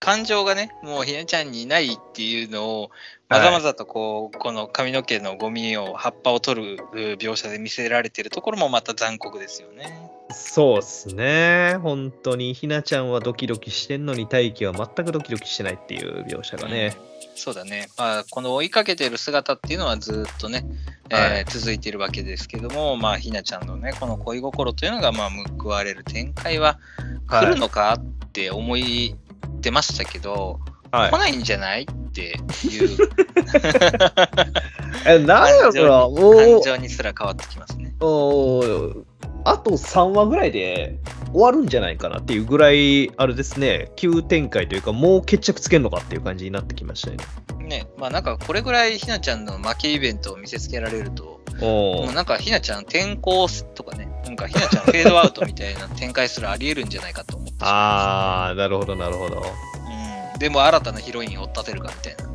感情がね、もうひなちゃんにないっていうのを、まざまざとこう、この髪の毛のゴミを、葉っぱを取る描写で見せられてるところもまた残酷ですよね。そうっすね。本当に、ひなちゃんはドキドキしてんのに、大輝は全くドキドキしてないっていう描写がね。そうだね。まあ、この追いかけてる姿っていうのはずっとね、えーはい続いているわけですけども、まあ、ひなちゃんのね、この恋心というのが、まあ、報われる展開は来るのかって思いてましたけど、は来ないんじゃないっていう。[LAUGHS] え、なんやろそら、も感情にすら変わってきますね。う、おーあと3話ぐらいで終わるんじゃないかなっていうぐらい、あれですね、急展開というか、もう決着つけんのかっていう感じになってきましたよね。ね、まあなんかこれぐらいひなちゃんの負けイベントを見せつけられると、もうなんかひなちゃん転校とかね、なんかひなちゃんフェードアウトみたいな展開すらあり得るんじゃないかと思ってあー、なるほど、なるほど。でも新たなヒロインを追っ立てるかみたいな。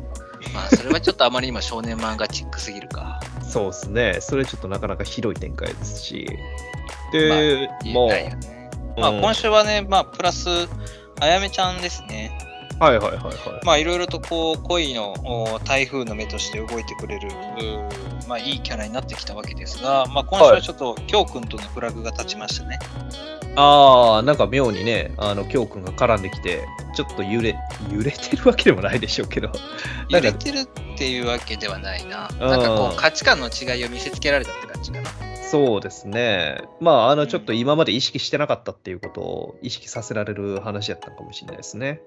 まあそれはちょっとあまり今少年漫画チックすぎるか。そうですね。それちょっとなかなか広い展開ですし。で、もう、ないよね。まあうん今週はね、まあプラス、あやめちゃんですね。はいはいはいはい。まあいろいろとこう恋のお台風の目として動いてくれる、まあいいキャラになってきたわけですが、まあ今週はちょっと京くんとのフラグが立ちましたね。ああ、なんか妙にね、あの、きょうくんが絡んできて、ちょっと揺れ、揺れてるわけでもないでしょうけど。[LAUGHS] 揺れてるっていうわけではないな。うんなんかこう価値観の違いを見せつけられたって感じかな。そうですね。まあ、あの、うんちょっと今まで意識してなかったっていうことを意識させられる話やったのかもしれないですね。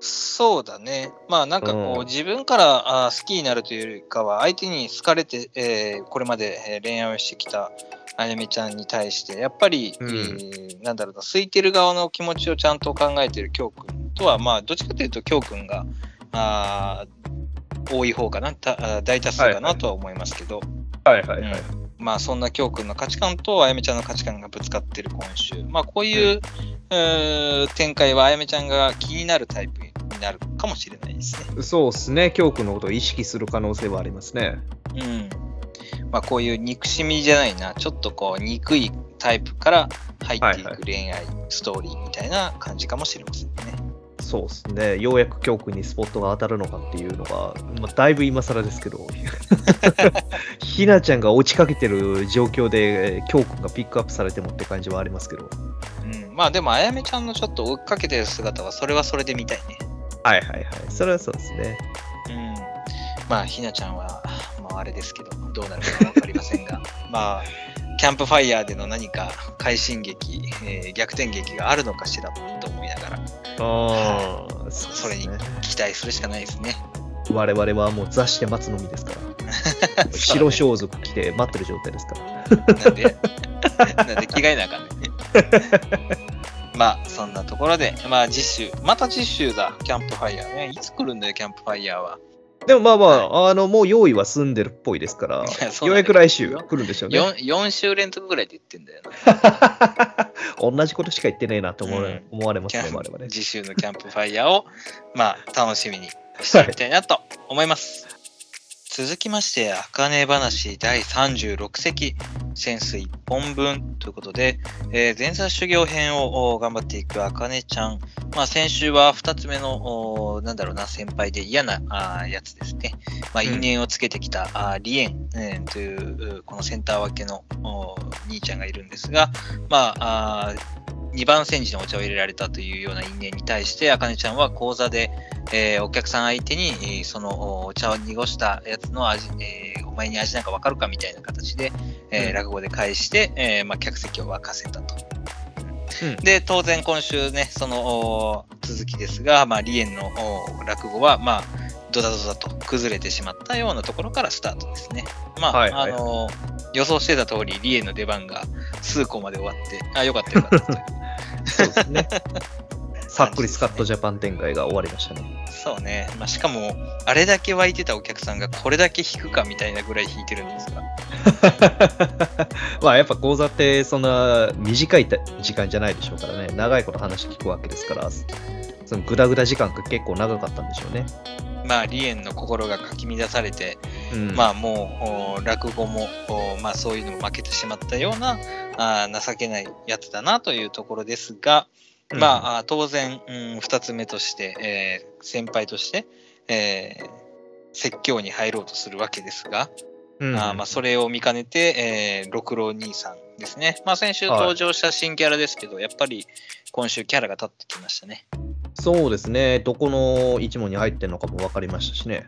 そうだね。まあなんかこう、うん。自分からあー好きになるというよりかは相手に好かれて、えーこれまでえー恋愛をしてきたあやめちゃんに対してやっぱり、うん。えーなんだろうな空いてる側の気持ちをちゃんと考えてる京くんとはまあどっちかというと京くんがあー多い方かなた大多数かなとは思いますけど、はい。はい。はい。まあそんな京くんの価値観とあやめちゃんの価値観がぶつかってる今週。まあこういう、うー展開はあやめちゃんが気になるタイプになるかもしれないですね。そうですね。教訓のことを意識する可能性はありますね。うん。まあこういう憎しみじゃないな、ちょっとこう憎いタイプから入っていく恋愛ストーリーみたいな感じかもしれませんね。そうですね。ようやく教訓にスポットが当たるのかっていうのが、まあ、だいぶ今更ですけど、[LAUGHS] ひなちゃんが落ちかけてる状況で、教訓がピックアップされてもって感じはありますけど。うん。まあでもあやめちゃんのちょっと追っかけてる姿はそれはそれで見たいね。はいはいはい。それはそうですね。うん。まあひなちゃんは、まああれですけど、どうなるかわかりませんが、[LAUGHS] まあ、キャンプファイヤーでの何か快進撃、えー逆転劇があるのかしらと思いながら、ああ、そそれに期待するしかないですね。我々はもう座して待つのみですから。[LAUGHS] 白装束着て待ってる状態ですから。なんで、[LAUGHS] なんで着替えなあかんねんね。[LAUGHS] まあ、そんなところで、まあ、次週、また次週だ、キャンプファイヤーね。いつ来るんだよ、キャンプファイヤーは。でもまあまあ、あの、もう用意は済んでるっぽいですから、ようやく来週来るんでしょうね。4, 4週連続ぐらいで言ってんだよな。[LAUGHS] 同じことしか言ってねえなと思われ,、うん思われますね、我々。次週のキャンプファイヤーを、まあ、楽しみにしていきたいなと思います。続きまして、あかね話第36席、潜水1本分ということで、えー前座修行編をお頑張っていくあかねちゃん。まあ、先週は2つ目の、おなんだろうな、先輩で嫌なあーやつですね。まあ、うん因縁をつけてきた、あーリエン、えーという、うこのセンター分けのお兄ちゃんがいるんですが、まあ、あー2番煎じのお茶を入れられたというような因縁に対して、あかねちゃんは講座で、えーお客さん相手に、えーそのお茶を濁したやつの味、えーお前に味なんかわかるかみたいな形で、えーうん落語で返して、えーまあ、客席を沸かせたと。うんで、当然今週ね、そのお続きですが、まあ、リエンのお落語は、まあ、ドダドダと崩れてしまったようなところからスタートですね。まあ、はいはいあの予想してた通り、リエンの出番が数個まで終わって、あ、よかったよかったという。[LAUGHS] そうですね。[LAUGHS] さっくりスカットジャパン展開が終わりましたね。そうね。まあ、しかも、あれだけ湧いてたお客さんがこれだけ引くかみたいなぐらい引いてるんですが。[LAUGHS] まあやっぱ講座ってそんな短い時間じゃないでしょうからね。長いこと話聞くわけですから、そのグダグダ時間が結構長かったんでしょうね。まあ、リエンの心がかき乱されて、うん、まあ、もう、お落語も、おまあ、そういうのも負けてしまったような、あー情けないやつだなというところですが、うんまあ、当然、うん、二つ目として、えー先輩として、えー説教に入ろうとするわけですが、うんあーまあ、それを見かねて、えー六郎兄さんですね。まあ、先週登場した新キャラですけど、やっぱり今週キャラが立ってきましたね。そうですね。どこの一問に入ってるのかも分かりましたしね。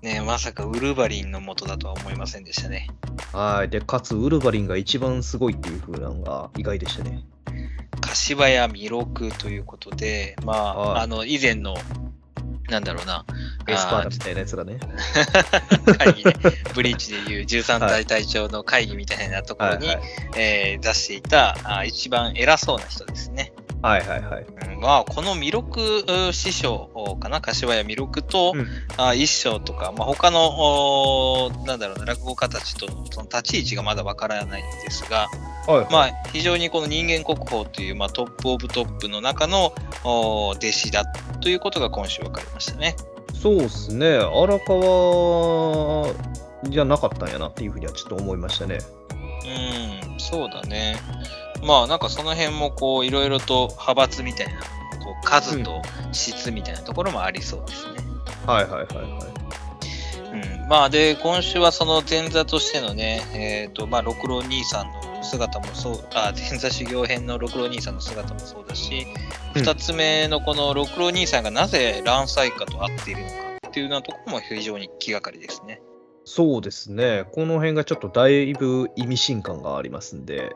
ねまさかウルヴァリンの元だとは思いませんでしたね。はい。で、かつ、ウルヴァリンが一番すごいっていう風なのが意外でしたね。柏屋弥勒ということで、まあ、はいあの、以前の、なんだろうな、エスパーダみたいなやつがね。会議ね、ブリーチでいう13代隊長の会議みたいなところに、はいはいえー出していたあ一番偉そうな人ですね。はいはいはい。うんまあ、この弥勒う師匠かな、柏屋弥勒と、うんあ一章とか、まあ、他の、おなんだろうな、落語家たちとのその立ち位置がまだわからないんですが、はいはいまあ、非常にこの人間国宝という、まあ、トップオブトップの中のお弟子だということが今週分かりましたね。そうですね。荒川じゃなかったんやなっていうふうにはちょっと思いましたね。うん、そうだね。まあなんかその辺もこういろいろと派閥みたいな、こう数と質みたいなところもありそうですね。はいはいはいはい。うん、まあで、今週はその前座としてのね、えっ、と、まあ六郎兄さんの姿もそう、あ、前座修行編の六郎兄さんの姿もそうだし、うん二、つ目のこの六郎兄さんがなぜ乱災家と会っているのかっていうようなところも非常に気がかりですね。そうですね。この辺がちょっとだいぶ意味深感がありますんで。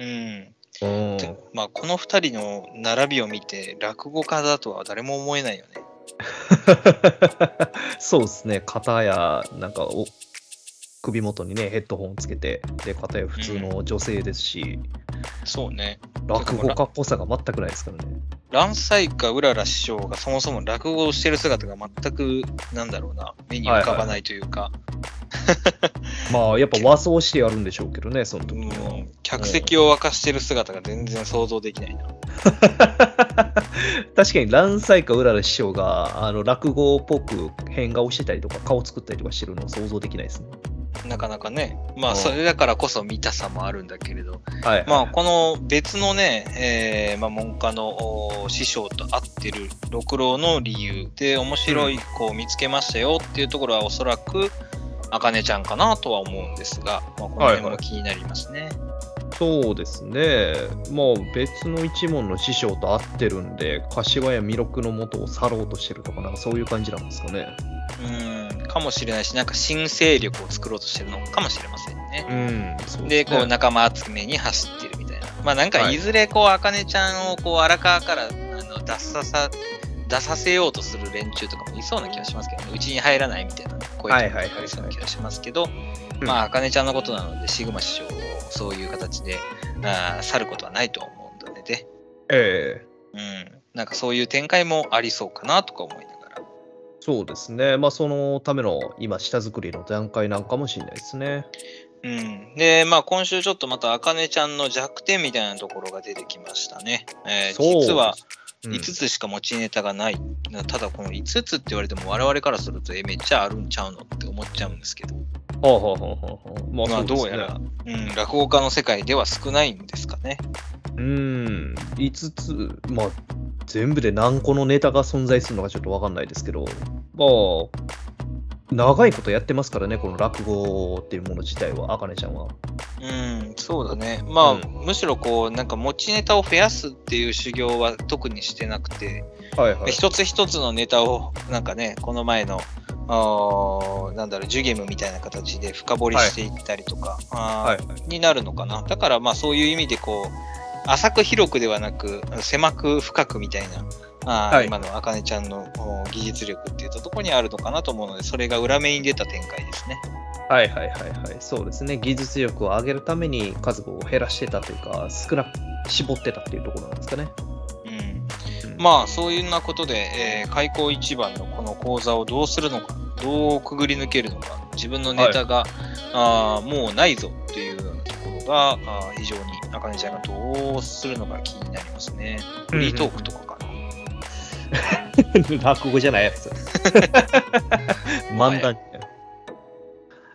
うん。まあこの二人の並びを見て落語家だとは誰も思えないよね。[LAUGHS] そうですね。片や、なんかお、首元にね、ヘッドホンつけて、で、片や普通の女性ですし、そうね。落語家っぽさが全くないですからね。乱災家うらら師匠がそもそも落語をしてる姿が全くなんだろうな目に浮かばないというか、まあ、やっぱ和装してやるんでしょうけどね、その時は。客席を沸かしてる姿が全然想像できないな。[LAUGHS] 確かに、蘭斎かうらら師匠が、あの、落語っぽく変顔してたりとか、顔作ったりとかしてるのを想像できないですね。なかなかね。まあ、うんそれだからこそ見たさもあるんだけれど。はい。まあ、この別のね、えーまあ、文科のお師匠と会ってる六郎の理由で面白い子を見つけましたよっていうところはおそらく、あかねちゃんかなとは思うんですが、まあ、この辺も気になりますね。そうですね。まあ、別の一門の師匠と会ってるんで、柏屋弥勒の元を去ろうとしてるとか、なんかそういう感じなんですかね。うん、かもしれないし、なんか新勢力を作ろうとしてるのかもしれませんね。うん。そうで、こう仲間集めに走ってるみたいな。まあなんかはいいずれこう、あかねちゃんをこう荒川からあの出ささ、出させようとする連中とかもいそうな気がしますけどね。うちに入らないみたいな声とかありそうな気がしますけど、うんまああかねちゃんのことなので、シグマ師匠をそういう形であー去ることはないと思うので、でええうん、なんかそういう展開もありそうかなとか思いながら。そうですね。まあ、そのための今、下作りの段階なんかもしれないですね。うん、で、まあ、今週ちょっとまた、あかねちゃんの弱点みたいなところが出てきましたね。えー実はうん。5つしか持ちネタがない。なただ、この5つって言われても、我々からすると、え、めっちゃあるんちゃうのって思っちゃうんですけど、はあはあはあはあ。まあ、まあ、どうやら、うん、落語家の世界では少ないんですかね。うん、5つ、まあ、全部で何個のネタが存在するのかちょっとわかんないですけど、まあ、長いことやってますからね、この落語っていうもの自体は、あかねちゃんは。うん、そうだね。まあ、うんむしろこう、なんか持ちネタを増やすっていう修行は特にしてなくて、はいはで。一つ一つのネタをなんかねこの前のあーなんだろうジュゲムみたいな形で深掘りしていったりとか、はいになるのかなだからまあそういう意味でこう浅く広くではなく狭く深くみたいなあー、はい今のあかねちゃんのお技術力っていったところにあるのかなと思うのでそれが裏目に出た展開ですね。はいはいはいはい。そうですね。技術力を上げるために数を減らしてたというか、少なく絞ってたっていうところなんですかね。うんうんまあそういうなことで、えー開口一番のこの講座をどうするのか、どうくぐり抜けるのか、自分のネタが、あーもうないぞっていうようなところが、あー非常にあかねちゃんがどうするのか気になりますね。フリートークとか。落語じゃないやつ。[LAUGHS] 漫談。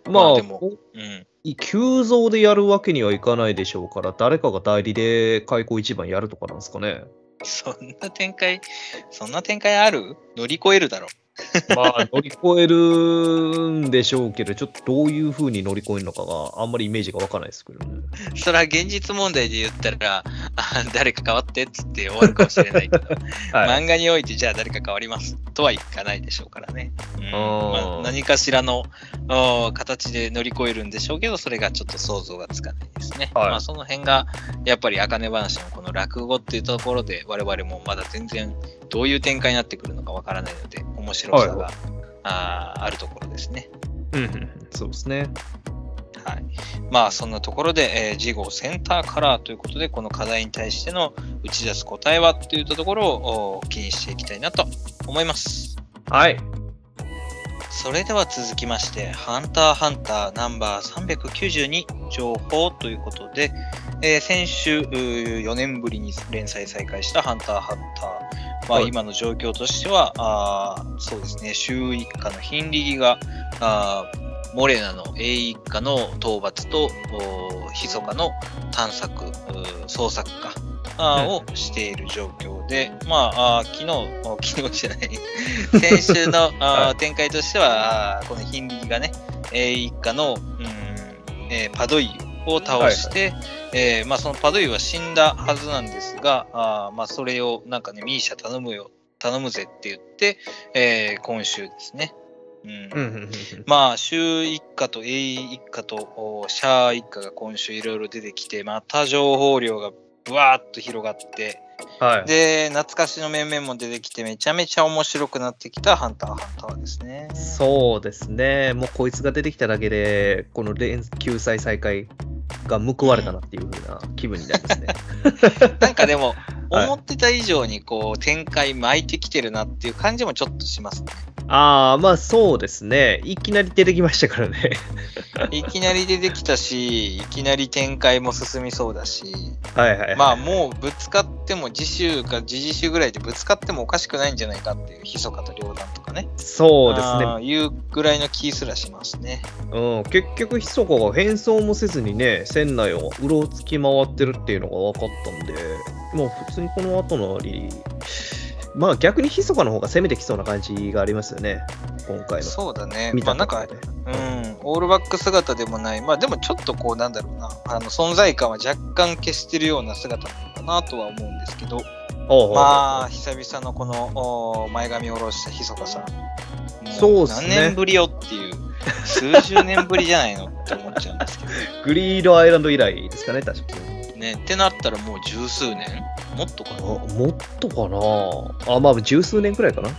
まあ、まあでもこうん。急増でやるわけにはいかないでしょうから、誰かが代理で開口一番やるとかなんですかね。そんな展開、そんな展開ある？乗り越えるだろ [LAUGHS] まあ、乗り越えるんでしょうけど、ちょっとどういう風に乗り越えるのかがあんまりイメージがわからないですけどね。う。それは現実問題で言ったら、あ誰か変わってっつって終わるかもしれないけど、[LAUGHS] はい。漫画においてじゃあ誰か変わりますとはいかないでしょうからね。うんまあ、何かしらの形で乗り越えるんでしょうけど、それがちょっと想像がつかないですね。はいまあ、その辺がやっぱり茜話のこの落語っていうところで我々もまだ全然どういう展開になってくるのかわからないので面白さが、はいあーあるところですね。うんうん、そうですね。はい。まあそんなところで、えー、次号センターカラーということで、この課題に対しての打ち出す答えはといったところをお気にしていきたいなと思います。はい。それでは続きまして、ハンターハンターナンバー392情報ということで、えー先週うー4年ぶりに連載再開したハンターハンター。まあ、はい今の状況としては、あーそうですね、週一家のヒンリギが、あーモレナの A 一家の討伐と、お密かの探索、捜索か、をしている状況で、まあ、あー昨日、お昨日じゃない、[LAUGHS] 先週の、[LAUGHS] あー展開としては、このヒンリギがね、A 一家の、うんえーパドイユを倒して、えーまあ、そのパドイユは死んだはずなんですが、あーまあ、それをなんかね、ミーシャ頼むよ、頼むぜって言って、えー今週ですね。うんまあ、州一家と A 一家とおシャア一家が今週いろいろ出てきて、また情報量がぶわーっと広がって、はい。で、懐かしの面々も出てきて、めちゃめちゃ面白くなってきたハンターハンターですね。そうですね。もうこいつが出てきただけで、この連救済再開が報われたなっていう風な気分になりますね。[LAUGHS] なんかでも、思ってた以上にこう展開巻いてきてるなっていう感じもちょっとしますね。ああ、まあそうですね。いきなり出てきましたからね。[LAUGHS] いきなり出てきたし、いきなり展開も進みそうだし、はいはい、はい。まあもうぶつかっても次週か次々週ぐらいでぶつかってもおかしくないんじゃないかっていう、ひそかと両断とかね。そうですね。いうぐらいの気すらしますね。うん、結局、ひそかが変装もせずにね、船内をうろつき回ってるっていうのが分かったんで、もう普通にこの後のり、まあ逆にひそかの方が攻めてきそうな感じがありますよね、今回の。そうだね。見まあなんか。うん、オールバック姿でもない、まあでもちょっとこうなんだろうな、あの存在感は若干消してるような姿なのかなとは思うんですけど、おうおうまあ久々のこのお前髪を下ろしたひそかさん、もそうっすね。何年ぶりよっていう、数十年ぶりじゃないのって思っちゃうんですけど、[LAUGHS] グリードアイランド以来ですかね、確かに。ね、ってなったらもう十数年もっとかあなもっとかな？あ、まあ十数年くらいかな。っ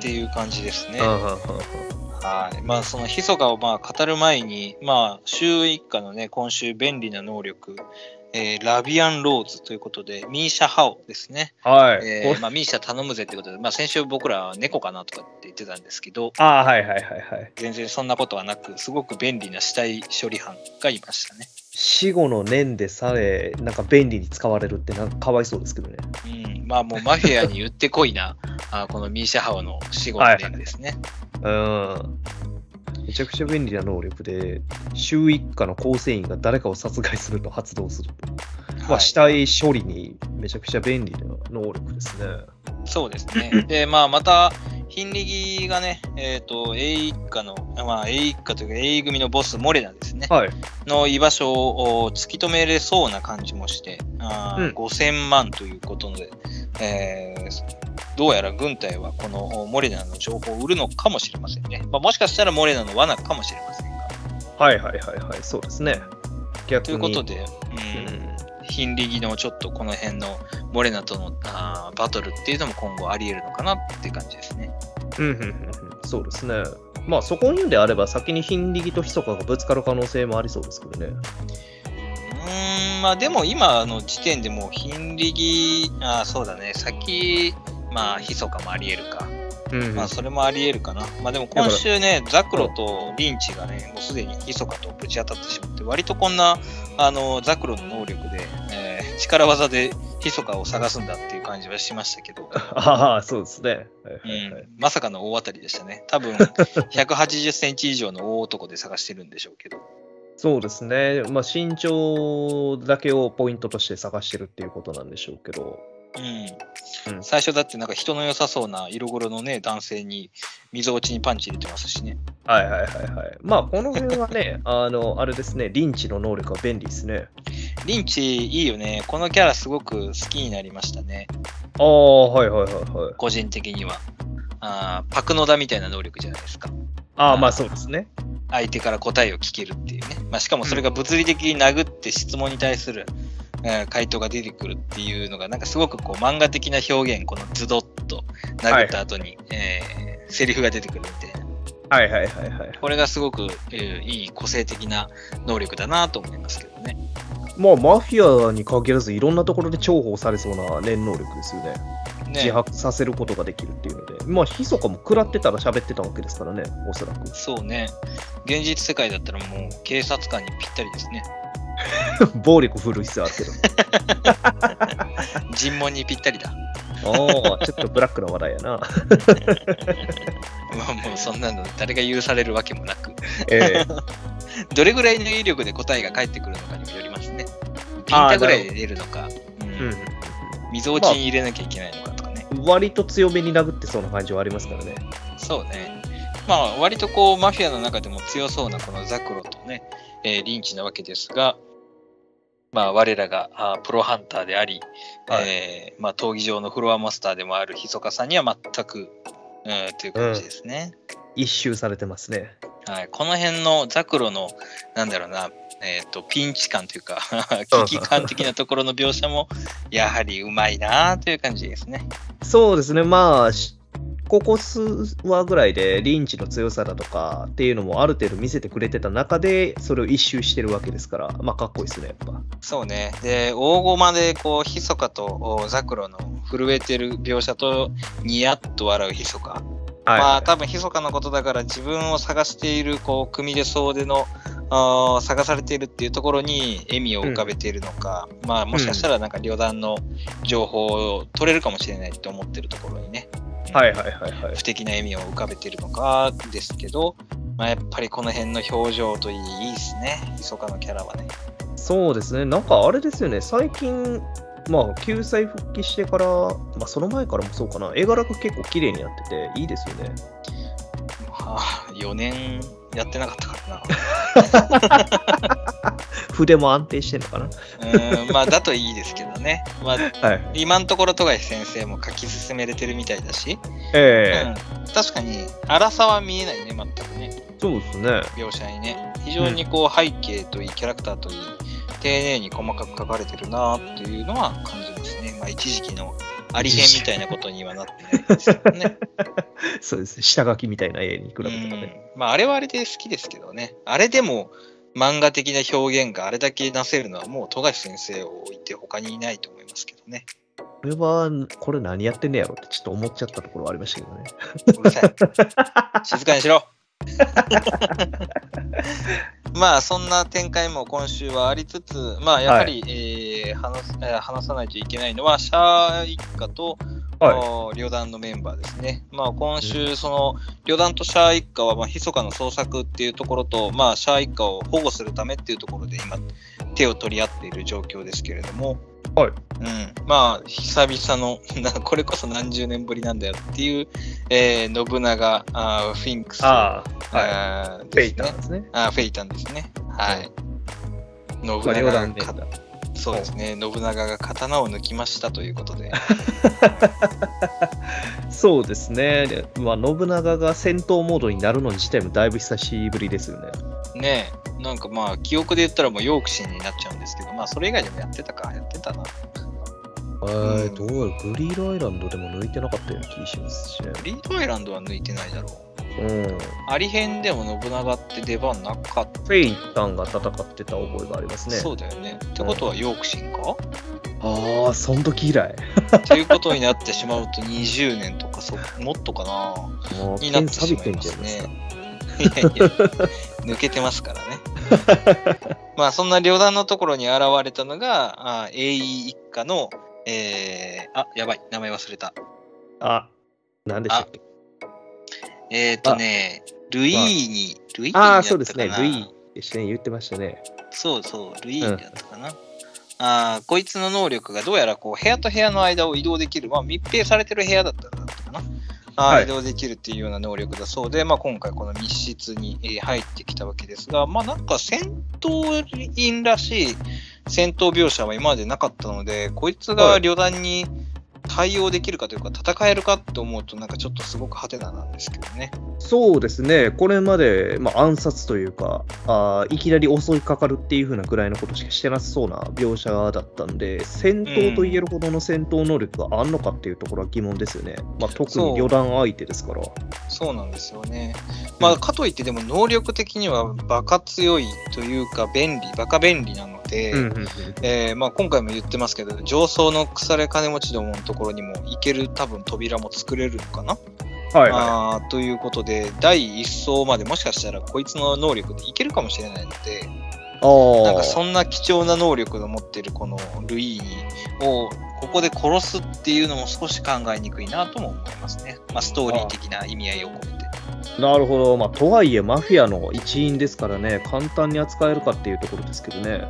ていう感じですね。はい。まあ、そのひそかをまあ語る前に、まあ、週一課のね、今週便利な能力、えーラビアンローズということで、ミーシャ・ハオですね。はい。えーまあ、ミーシャ頼むぜってことで、まあ、先週僕らは猫かなとかって言ってたんですけど、ああ、はいはいはいはい。全然そんなことはなく、すごく便利な死体処理班がいましたね。死後の念でさえ、なんか便利に使われるってなんかかわいそうですけどね。うん。まあ、もうマフィアに言ってこいな、あこのミーシャ・ハオの死後の念ですね。うん。めちゃくちゃ便利な能力で、週一課の構成員が誰かを殺害すると発動すると。まあ、はい死体処理にめちゃくちゃ便利な能力ですね。そうですね。で、まあ、また、ヒンリギがね、えっ、と、A 一家の、まあ、A 一家というか A 組のボス、モレナですね、はい。の居場所を突き止めれそうな感じもして、あーうん5000万ということで、えーどうやら軍隊はこのモレナの情報を売るのかもしれませんね。まあ、もしかしたらモレナの罠かもしれませんが。はいはいはいはい、そうですね。逆に。ということで、ううんん、ヒンリギのちょっとこの辺のモレナとのあーバトルっていうのも今後あり得るのかなって感じですね。うんうんうんうん、そうですね。まあそこを言うんであれば先にヒンリギとヒソカがぶつかる可能性もありそうですけどね。うーん、まあでも今の時点でもうヒンリギ、あーそうだね、先、まあ、ヒソカもあり得るか。うんうんまあ、それもあり得るかな。まあでも今週ね、ザクロとリンチがね、もうすでにヒソカとぶち当たってしまって、割とこんな、あの、ザクロの能力で、えー力技でヒソカを探すんだっていう感じはしましたけど、[LAUGHS] ああ、そうですね。はいうんはいはい、まさかの大当たりでしたね。多分、[LAUGHS] 180センチ以上の大男で探してるんでしょうけど。そうですね。まあ身長だけをポイントとして探してるっていうことなんでしょうけど。うんうん最初だってなんか人の良さそうな色黒のね男性に溝落ちにパンチ入れてますしね。はいはいはいはい。まあこの辺はね、[LAUGHS] あの、あれですね、リンチの能力は便利ですね。リンチいいよね。このキャラすごく好きになりましたね。ああ、はいはいはいはい。個人的には。あーパクノダみたいな能力じゃないですか。ああ、まあそうですね。相手から答えを聞けるっていうね。まあ、しかもそれが物理的に殴って質問に対する、えー回答が出てくるっていうのが、なんかすごくこう漫画的な表現、このズドッと殴った後に、えーセリフが出てくるみたいな。はいはいはいはい。これがすごく、えーいい個性的な能力だなと思いますけどね。まあマフィアに限らずいろんなところで重宝されそうな念能力ですよね。自ね白させることができるっていうので。まあヒソカも食らってたら喋ってたわけですからね、おそらく。そうね。現実世界だったらもう警察官にぴったりですね。[LAUGHS] 暴力振る必要あるけど。[LAUGHS] 尋問にぴったりだ。ああ、ちょっとブラックな話題やな。[LAUGHS] まあもうそんなの誰が許されるわけもなく。ええどれぐらいの威力で答えが返ってくるのかにもよりますね。ピンタぐらいで出るのか、うんうん溝落ちに入れなきゃいけないのか。割と強めに殴ってそうな感じはありますからね。そうね。まあ割とこうマフィアの中でも強そうなこのザクロとね、えーリンチなわけですが、まあ我らがあープロハンターであり、はいえーまあ闘技場のフロアマスターでもあるひそかさんには全く、うん、という感じですね。一周されてますね。はい、この辺のザクロの、なんだろうな、えっ、と、ピンチ感というか、[LAUGHS] 危機感的なところの描写も、やはりうまいなという感じですね。そうですね、まあ、しここ数話ぐらいでリンチの強さだとかっていうのもある程度見せてくれてた中で、それを一周してるわけですから、まあかっこいいですね、やっぱ。そうね。で、大駒でこう、ひそかとおザクロの震えてる描写と、ニヤッと笑うひそか。まあ多分、ひそかのことだから自分を探している、こう、組で総出の、あー探されているっていうところに笑みを浮かべているのか、まあもしかしたらなんか旅団の情報を取れるかもしれないって思ってるところにね、はいはいはいはい。不敵な笑みを浮かべているのかですけど、まあ、やっぱりこの辺の表情といいいいですね、ひそかのキャラはね。そうですね、なんかあれですよね、最近、まあ、救済復帰してから、まあ、その前からもそうかな、絵柄が結構綺麗になってて、いいですよね。まあ、4年やってなかったからな。[LAUGHS] 筆も安定してるのかな。うーん、まあ、だといいですけどね。まあ、はい。今のところ富樫先生も書き進めれてるみたいだし、ええうん、確かに荒さは見えないね、全くね、そうですね。描写にね。非常にこう背景といい、キャラクターといい、丁寧に細かく書かれてるなっていうのは感じますね。まあ、一時期のありへんみたいなことにはなってないですけどね。[LAUGHS] そうですね、下書きみたいな絵に比べたらうね。んまあ、あれはあれで好きですけどね。あれでも漫画的な表現があれだけなせるのはもう富樫先生を置いて他にいないと思いますけどね。これは、これ何やってんねやろってちょっと思っちゃったところはありましたけどね。うるさい。[LAUGHS] 静かにしろ。[LAUGHS] まあそんな展開も今週はありつつ、まあやはり、えー話すえー話さないといけないのはシャア一家と、はい。お旅団のメンバーですね。まあ今週その旅団とシャア一家はまあ密かな捜索っていうところと、まあシャア一家を保護するためっていうところで今手を取り合っている状況ですけれども、はいうん、まあ久々の [LAUGHS] なこれこそ何十年ぶりなんだよっていう、えー信長あーフィンクスああ、はい。あーフェイターですね。あーフェイタンですね。はい。信まあ、長がそうですね、信長が刀を抜きましたということで、[LAUGHS] そうですね。でまあ、信長が戦闘モードになるの自体もだいぶ久しぶりですよね。ねえ、なんかまあ、記憶で言ったらもうヨークシーになっちゃうんですけど、まあ、それ以外でもやってたか、やってたな。えうんどうグリールアイランドでも抜いてなかったような気がしますしね。リードアイランドは抜いてないだろう。うん。アリ編でも信長って出番なかった。フェイタンが戦ってた覚えがありますね。そうだよね。ってことはヨークシンか、ああ、そん時以来。っていうことになってしまうと20年とかそもっとかな [LAUGHS] になってしまいますねいやいや、抜けてますからね。[LAUGHS] まあそんな旅団のところに現れたのが、あ AE 一家の、えー、あ、やばい、名前忘れた。あ、なんでしたっけ？えっ、ー、とね、ルイーニ、ルイーニああ、そうですね。ルイでしたね。言ってましたね。そうそう、ルイーニだったかな。あーこいつの能力がどうやらこう部屋と部屋の間を移動できる、まあ、密閉されてる部屋だったらだったかな。はい。移動できるっていうような能力だそうで、まあ、今回この密室に、えー入ってきたわけですが、まあなんか戦闘員らしい戦闘描写は今までなかったので、こいつが旅団に対応できるかというか、戦えるかって思うと、なんかちょっとすごくハテナなんですけどね。そうですね。これまで、まあ、暗殺というか、あーいきなり襲いかかるっていう風なぐらいのことしかしてなさそうな描写だったんで、戦闘と言えるほどの戦闘能力があんのかっていうところは疑問ですよね。まあ、特に旅団相手ですから。そうなんですよね。まあ、かといってでも能力的にはバカ強いというか便利、バカ便利なので、うんうんうんえーまあ、今回も言ってますけど、上層の腐れ金持ちどものところにも行ける多分扉も作れるのかな、はいはあーということで、第一層までもしかしたらこいつの能力でいけるかもしれないので。なんかそんな貴重な能力を持っているこのルイーニをここで殺すっていうのも少し考えにくいなとも思いますね。まあ、ストーリー的な意味合いを込めて。なるほど。まあ、とはいえ、マフィアの一員ですからね、簡単に扱えるかっていうところですけどね。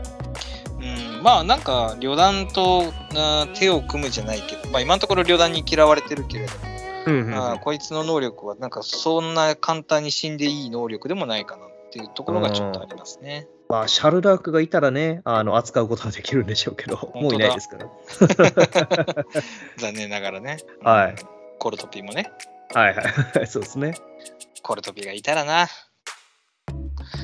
うん、まあなんか旅団とあ手を組むじゃないけど、まあ、今のところ旅団に嫌われてるけれども、うんうんあーこいつの能力はなんかそんな簡単に死んでいい能力でもないかなっていうところがちょっとありますね。まあ、シャルダークがいたらね、あの扱うことはできるんでしょうけど、[LAUGHS] だもういないですから。[LAUGHS] 残念ながらね。はいうんコルトピーもね。はいはい。そうですね。コルトピーがいたらな。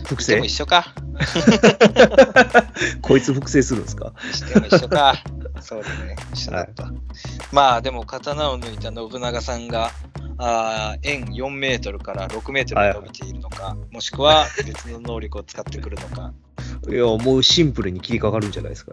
複製？でも一緒か。[LAUGHS] こいつ複製するんですか？しても一緒か。そうだね。一緒だった。まあでも刀を抜いた信長さんが、あー円4メートルから6メートルに伸びているのか、もしくは別の能力を使ってくるのか。[LAUGHS] いや、もうシンプルに切りかかるんじゃないですか。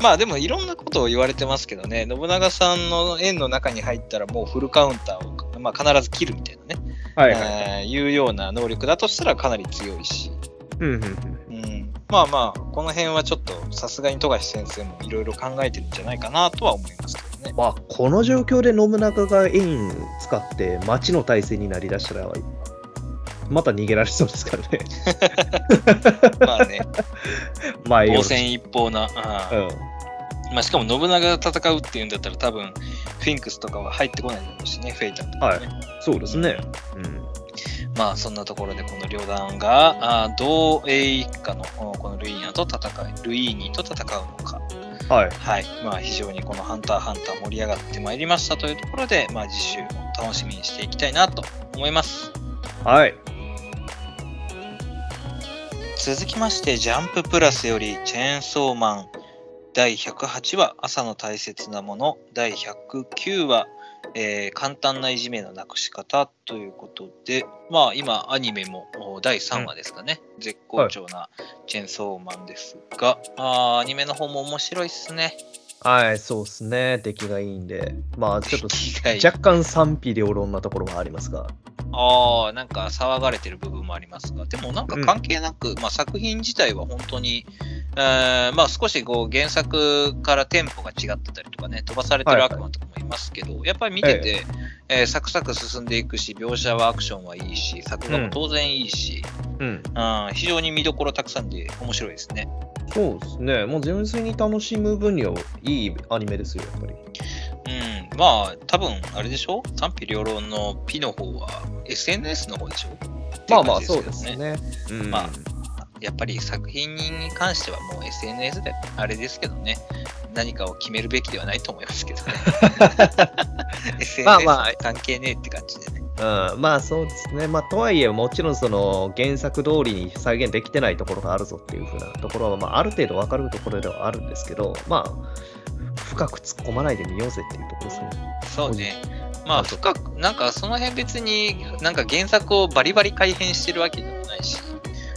まあでもいろんなことを言われてますけどね、信長さんの円の中に入ったらもうフルカウンターを、まあ、必ず切るみたいなね、ぱはいはい。えーいうような能力だとしたらかなり強いし、うんうんうんうん、まあまあ、この辺はちょっとさすがに富樫先生もいろいろ考えてるんじゃないかなとは思いますけどね。まあ、この状況で信長が円使って町の体制になりだしたら、また逃げられそうですからね。[LAUGHS] まあね、[LAUGHS] 前より防戦一方な。うん。まあ、しかも信長が戦うっていうんだったら多分フィンクスとかは入ってこないだろうしね、フェイタンとかね。そうですね。うん。まあそんなところでこの両団があ同英一家のおこのルイーニャと戦い、ルイーニと戦うのか。はい。はい。まあ非常にこのハンターハンター盛り上がってまいりましたというところで、まあ次週も楽しみにしていきたいなと思います。はい。続きまして、ジャンププラスよりチェーンソーマン第108話朝の大切なもの。第109話、えー簡単ないじめのなくし方ということで、まあ今アニメもお第3話ですかね、絶好調なチェーンソーマンですが、あーアニメの方も面白いっすね。はい、そうですね。出来がいいんで。まあ、ちょっと出来がいい若干賛否両論なところはありますが。ああ、なんか騒がれてる部分もありますが、でもなんか関係なく、まあ、作品自体は本当に、えーまあ、少しこう原作からテンポが違ってたりとかね、飛ばされてるはいはい悪魔とかもいますけど、やっぱり見てて、えーサクサク進んでいくし、描写はアクションはいいし、作画も当然いいし、うん。うん非常に見どころたくさんで面白いですね。そうですね。もう純粋に楽しむ分にはいいアニメですよ、やっぱり。うん、まあ、多分あれでしょ？賛否両論の P の方は SNS の方でしょ？まあまあ、そうですね。うん。まやっぱり作品に関してはもう SNS であれですけどね、何かを決めるべきではないと思いますけどね。[LAUGHS] SNS まあまあ関係ねえって感じでね。うん、まあそうですね。まあとはいえ、もちろんその原作通りに再現できてないところがあるぞっていうふうなところは、まあある程度わかるところではあるんですけど、まあ深く突っ込まないでみようぜっていうところですね。そうね。まあ深く、なんかその辺別になんか原作をバリバリ改変してるわけでもないし、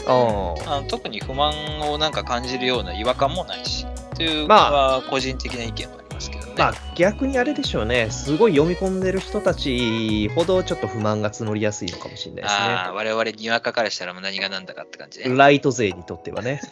ああの特に不満をなんか感じるような違和感もないし、というまあは個人的な意見もありますけどね。まあ逆にあれでしょうね。すごい読み込んでる人たちほどちょっと不満が募りやすいのかもしれないですね。ああ、我々にわかからしたらもう何が何だかって感じね。ライト勢にとってはね。[LAUGHS]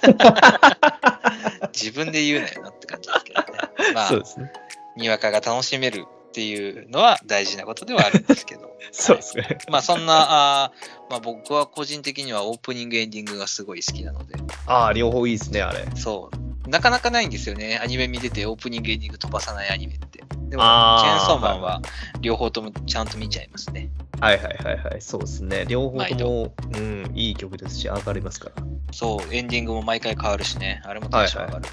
[LAUGHS] 自分で言うなよなって感じですけどね。まあそう、ですね。にわかが楽しめるっていうのは大事なことではあるんですけど。[LAUGHS] そうですね。まあそんな、あーまあ、僕は個人的にはオープニングエンディングがすごい好きなので、ああ、両方いいですね、あれ。そう。なかなかないんですよね。アニメ見ててオープニングエンディング飛ばさないアニメって。でも、チェーンソーマンは両方ともちゃんと見ちゃいますね。はいはいはいはい。そうですね。両方毎とも、うん、いい曲ですし、上がりますから。そう、エンディングも毎回変わるしね。あれもテンション上がるね。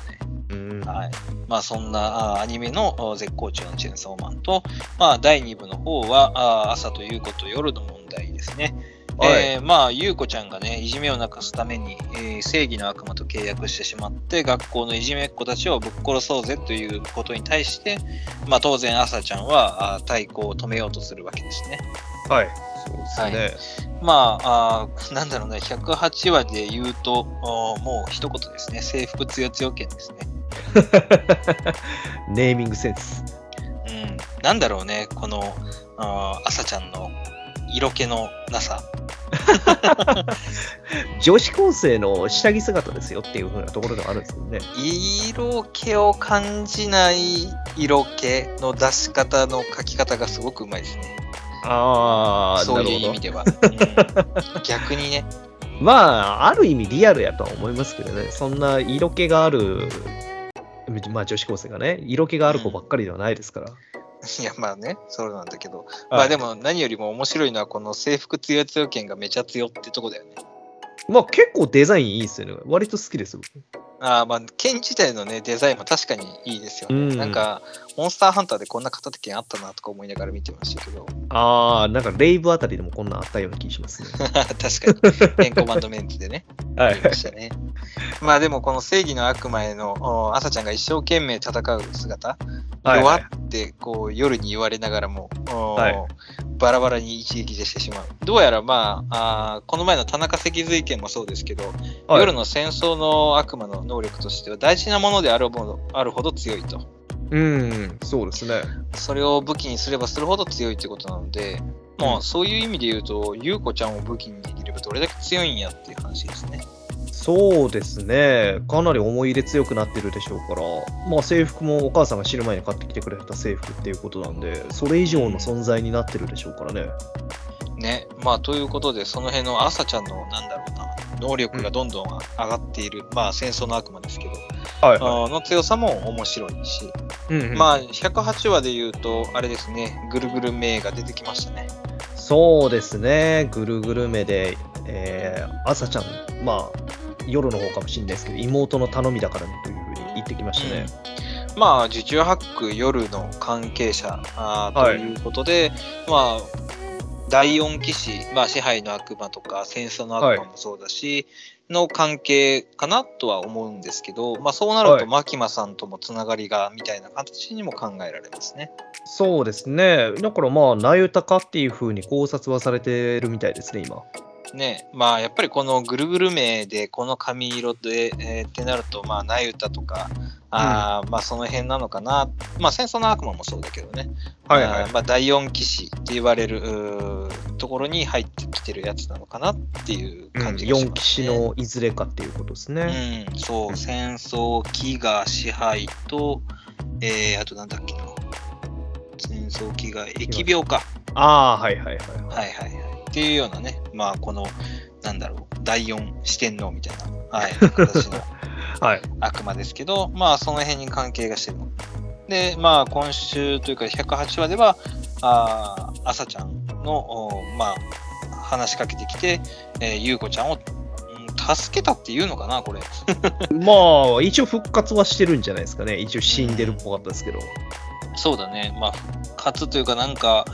うん。はい。まあそんなあアニメのあ絶好調のチェーンソーマンと、まあ第2部の方はあ朝ということ夜の問題ですね。はいえーまあ、ゆうこちゃんがね、いじめをなくすために、えー正義の悪魔と契約してしまって、学校のいじめっ子たちをぶっ殺そうぜということに対して、まあ当然、朝ちゃんはあ対抗を止めようとするわけですね。はい。そうですね。まあ、あーなんだろうね、108話で言うと、もう一言ですね、制服つよつよ剣ですね。[LAUGHS] ネーミングセンス。うん、なんだろうね、このあー朝ちゃんの色気のなさ。[LAUGHS] 女子高生の下着姿ですよっていう風なところではあるんですけどね。色気を感じない色気の出し方の書き方がすごくうまいですね。ああ、そういう意なる味では。うん [LAUGHS] 逆にね。まあ、ある意味リアルやとは思いますけどね。そんな色気がある、まあ女子高生がね、色気がある子ばっかりではないですから。[LAUGHS] いや、まあね、そうなんだけど。はいまあでも何よりも面白いのはこの制服強い強剣がめちゃ強ってとこだよね。まあ結構デザインいいですよね。割と好きです、僕。ああまあ剣自体のねデザインも確かにいいですよね。うんなんかモンスターハンターでこんな片手剣あったなとか思いながら見てましたけど。ああ、なんかレイブあたりでもこんなんあったような気しますね。確かに。ペンコマンドメンツでね。[LAUGHS] はありましたね。まあでもこの正義の悪魔へのお朝ちゃんが一生懸命戦う姿、はい弱ってこう夜に言われながらも、はいバラバラに一撃でしてしまう。どうやらまあ、あーこの前の田中脊髄剣もそうですけど、はい夜の戦争の悪魔の能力としては大事なものであるほどあるほど強いと。うん、そうですね。それを武器にすればするほど強いってことなので、まあうんそういう意味で言うと、優子ちゃんを武器にできればどれだけ強いんやっていう話ですね。そうですね。かなり思い入れ強くなってるでしょうから、まあ制服もお母さんが死ぬ前に買ってきてくれた制服っていうことなんで、それ以上の存在になってるでしょうからね。ね、まあということで、その辺の朝ちゃんのなんだろうな、能力がどんどん上がっている、まあ戦争の悪魔ですけど、はいあーの強さも面白いし、うんうん。まあ108話で言うと、あれですね、ぐるぐる名が出てきましたね。そうですね。ぐるぐる目で、えー、朝ちゃん、まあ、夜の方かもしれないですけど、妹の頼みだからねというふうに言ってきましたね。まあ、受注ハック夜の関係者あーとはい。いうことで、まあ、第四騎士、まあ、支配の悪魔とか戦争の悪魔もそうだし、の関係かなとは思うんですけど、まあ、そうなると、はいマキマさんともつながりがみたいな形にも考えられますね。そうですね。だからまあ、なゆたかっていうふうに考察はされてるみたいですね、今。ね、まあやっぱりこのぐるぐる名でこの髪色で、えーってなるとまあナユタとかあー、まあその辺なのかな。まあ戦争の悪魔もそうだけどね、はいはい。あーまあ、第四騎士って言われるところに入ってきてるやつなのかなっていう感じがし4ます、騎ね士のいずれかっていうことですね。うん、そう戦争飢餓支配と、えー、あとなんだっけな。戦争飢餓疫病か。ああ、はいはいはい。はいはいはい。っていうようなね、まあこの、なんだろう、第四四天王みたいな、はい、[LAUGHS] 形のはい。悪魔ですけど、まあその辺に関係がしてるの。で、まあ今週というか108話では、あー朝ちゃんの、おまあ、話しかけてきて、えー、ゆうこちゃんを、うん助けたっていうのかな、これ。[LAUGHS] まあ、一応復活はしてるんじゃないですかね。一応死んでるっぽかったですけど。そうだね、まあ復活というかなんか、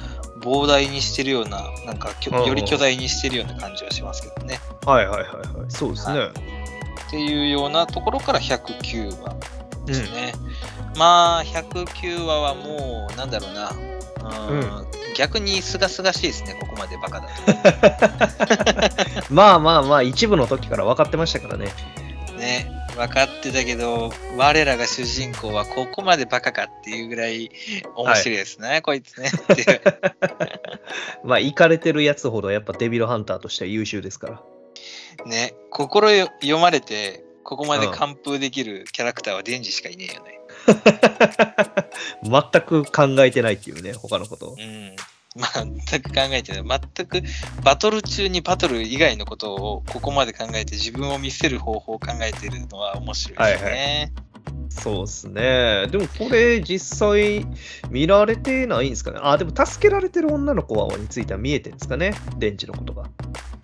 膨大にしてるような、なんかより巨大にしてるような感じはしますけどね。はいはいはいはい。そうですね。はっていうようなところから109話ですね。まあ、109話はもう、なんだろうな、うん逆にすがすがしいですね、ここまでバカだ [LAUGHS] まあまあまあ、一部の時から分かってましたからね。と。ね、分かってたけど、我らが主人公はここまでバカかっていうぐらい面白いですね、こいつね。っていうまあ、行かれてるやつほどやっぱデビルハンターとしては優秀ですから。ね、心よ読まれて、ここまで完封できるキャラクターはデンジしかいねえよね。[LAUGHS] 全く考えてないっていうね、他のことを。うん。全く考えてない。全くバトル中にバトル以外のことをここまで考えて自分を見せる方法を考えてるのは面白いですね。そうですね。でもこれ実際見られてないんですかね？あ、でも助けられてる女の子については見えてるんですかね？デンジのことが。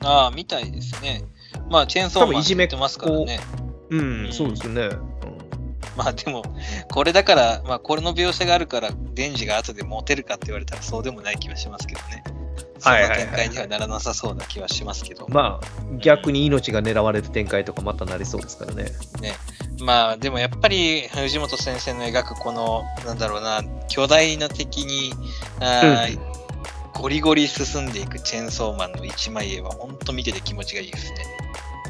ああ、みたいですね。まあ、チェーンソーマンって言ってますからね。うん、うんそうですね。うん [LAUGHS] まあでも、これだから、まあこれの描写があるから、デンジが後でモテるかって言われたらそうでもない気はしますけどね。そんな展開にはならなさそうな気はしますけど。まあ、逆に命が狙われる展開とかまたなりそうですからね。ね。まあでもやっぱり藤本先生の描くこの、なんだろうな、巨大な敵に、あーゴリゴリ進んでいくチェーンソーマンの一枚絵は本当見てて気持ちがいいですね。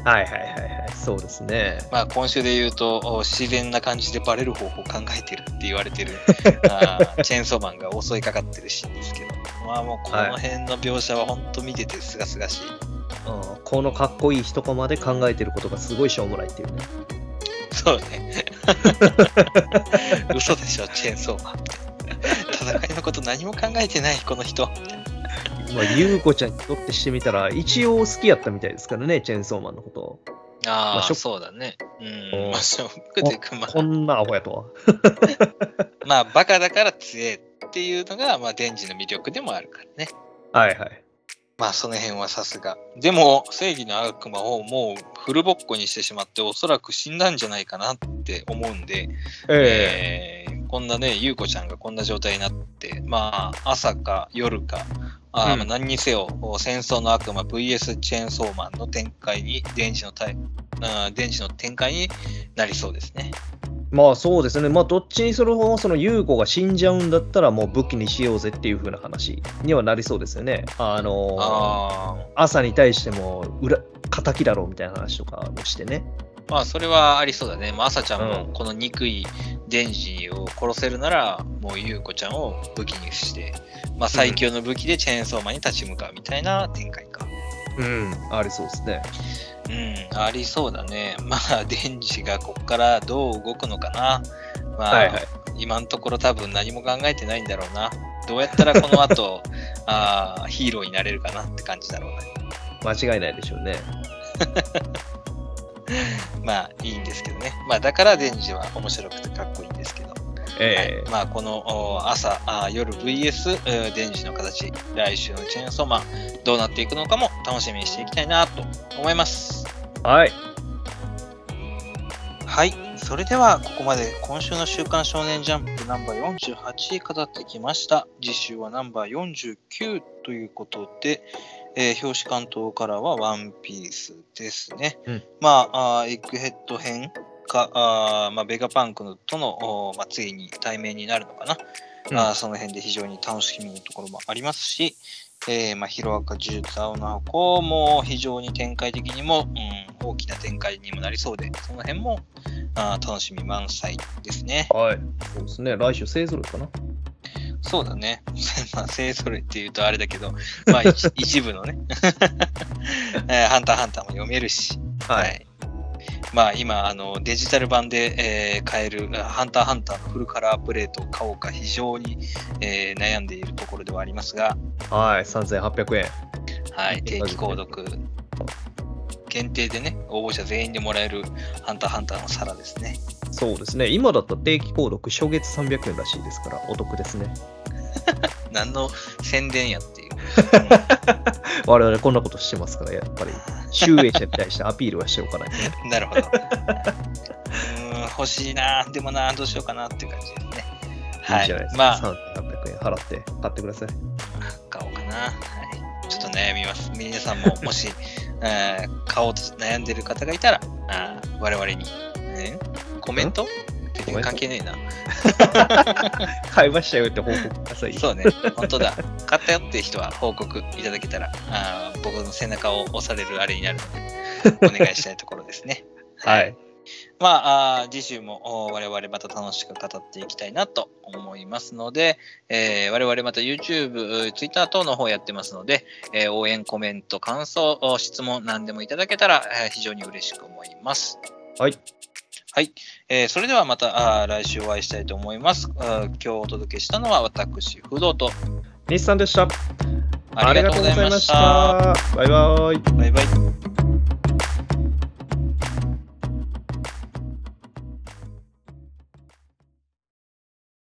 はいはいはいはい。そうですね。まあ今週で言うと、お自然な感じでバレる方法を考えてるって言われてる [LAUGHS] チェーンソーマンが襲いかかってるシーンですけど、まあもうこの辺の描写は本当見ててすがすがしい。うんこのかっこいい一コマで考えてることがすごいしょうもないっていうね。そうね。[LAUGHS] 嘘でしょ、チェーンソーマン。戦いのこと何も考えてない、この人。まあ、ゆうこちゃんにとってしてみたら、一応好きやったみたいですからね、チェーンソーマンのことを。ああ、まあそうだね。ううんん。まあ、ショックというか、まこんなアホやとは。あ、[LAUGHS] まあ、バカだから強えっていうのが、まあ、デンジの魅力でもあるからね。はいはい。まあ、その辺はさすが。でも、正義の悪魔をもうフルボッコにしてしまって、おそらく死んだんじゃないかなって思うんで、ええ。ーこんなね、ゆうこちゃんがこんな状態になって、まあ、朝か夜か、あーうん。まあ何にせよ、戦争の悪魔 VS チェーンソーマンの展開に、電池のタイ、あー電池の展開になりそうですね。まあそうですね、まあどっちにその、その優子が死んじゃうんだったらもう武器にしようぜっていう風な話にはなりそうですよね。あのあ朝に対しても裏、敵だろうみたいな話とかもしてね。あ、まあそれはありそうだね。まあ、朝ちゃんうんもこの憎いデンジを殺せるなら、もう優子ちゃんを武器にして、まあ最強の武器でチェーンソーマンに立ち向かうみたいな展開か。うん、ありそうですね。うん、ありそうだね。まあ、デンジがここからどう動くのかな。まあ、はいはい。今のところ多分何も考えてないんだろうな。どうやったらこの後あーヒーローになれるかなって感じだろうね。間違いないでしょうね。[LAUGHS] まあいいんですけどね。まあだからデンジは面白くてかっこいいんですけど。えはいまあこのお朝あー夜 VS えーデンジの形、来週のチェーンソーマンどうなっていくのかも楽しみにしていきたいなと思います。えはい。はい。それでは、ここまで今週の週刊少年ジャンプナンバー48語ってきました。次週はナンバー49ということで、えー表紙関東からはワンピースですね。うんまああー、エッグヘッド編か、あーまあ、ベガパンクとの、まあ、ついに対面になるのかな。うんあーその辺で非常に楽しみなところもありますし、えーまあ、ヒロアカ呪術青の箱も非常に展開的にも、うん、大きな展開にもなりそうで、その辺もあー楽しみ満載ですね。はい。そうですね。来週勢ぞろいかな。そうだね。[LAUGHS] まあ、勢ぞろいって言うとあれだけど、まあ、一 [LAUGHS] 一部のね、[LAUGHS] えーハンターハンターも読めるし、はい。まあ今あのデジタル版で、えー買えるあハンターハンターのフルカラープレートを買おうか非常に、えー悩んでいるところではありますが、はい。3800円。はい、定期購読限定でね、応募者全員でもらえるハンターハンターの皿ですね。そうですね。今だったら定期購読初月300円らしいですから、お得ですね。[LAUGHS] 何の宣伝やっていう。[LAUGHS] 我々こんなことしてますから、やっぱり、集英者に対してアピールはしておかないとね。う [LAUGHS] んなるほど。うーん、欲しいな、でもな、どうしようかなっていう感じですね。はいいじゃないですまあか。3800円払って買ってください。買おうかな。はい。ちょっと悩みます。皆さんももし、えー買おうと悩んでる方がいたら、あー我々に、えーコメント？関係ねえな。買いましたよって報告くださいよ。そうね、本当だ。買ったよって人は報告いただけたら、あー僕の背中を押されるあれになるので、お願いしたいところですね。[LAUGHS] はい。まあ、次週もお我々また楽しく語っていきたいなと思いますので、えー我々また YouTube、Twitter 等の方やってますので、えー応援、コメント、感想、お質問何でもいただけたら、えー非常に嬉しく思います。はい。はい。えーそれではまた来週お会いしたいと思います。今日お届けしたのは私、不動と日産でした。ありがとうございました。バイバイ。バイバイ。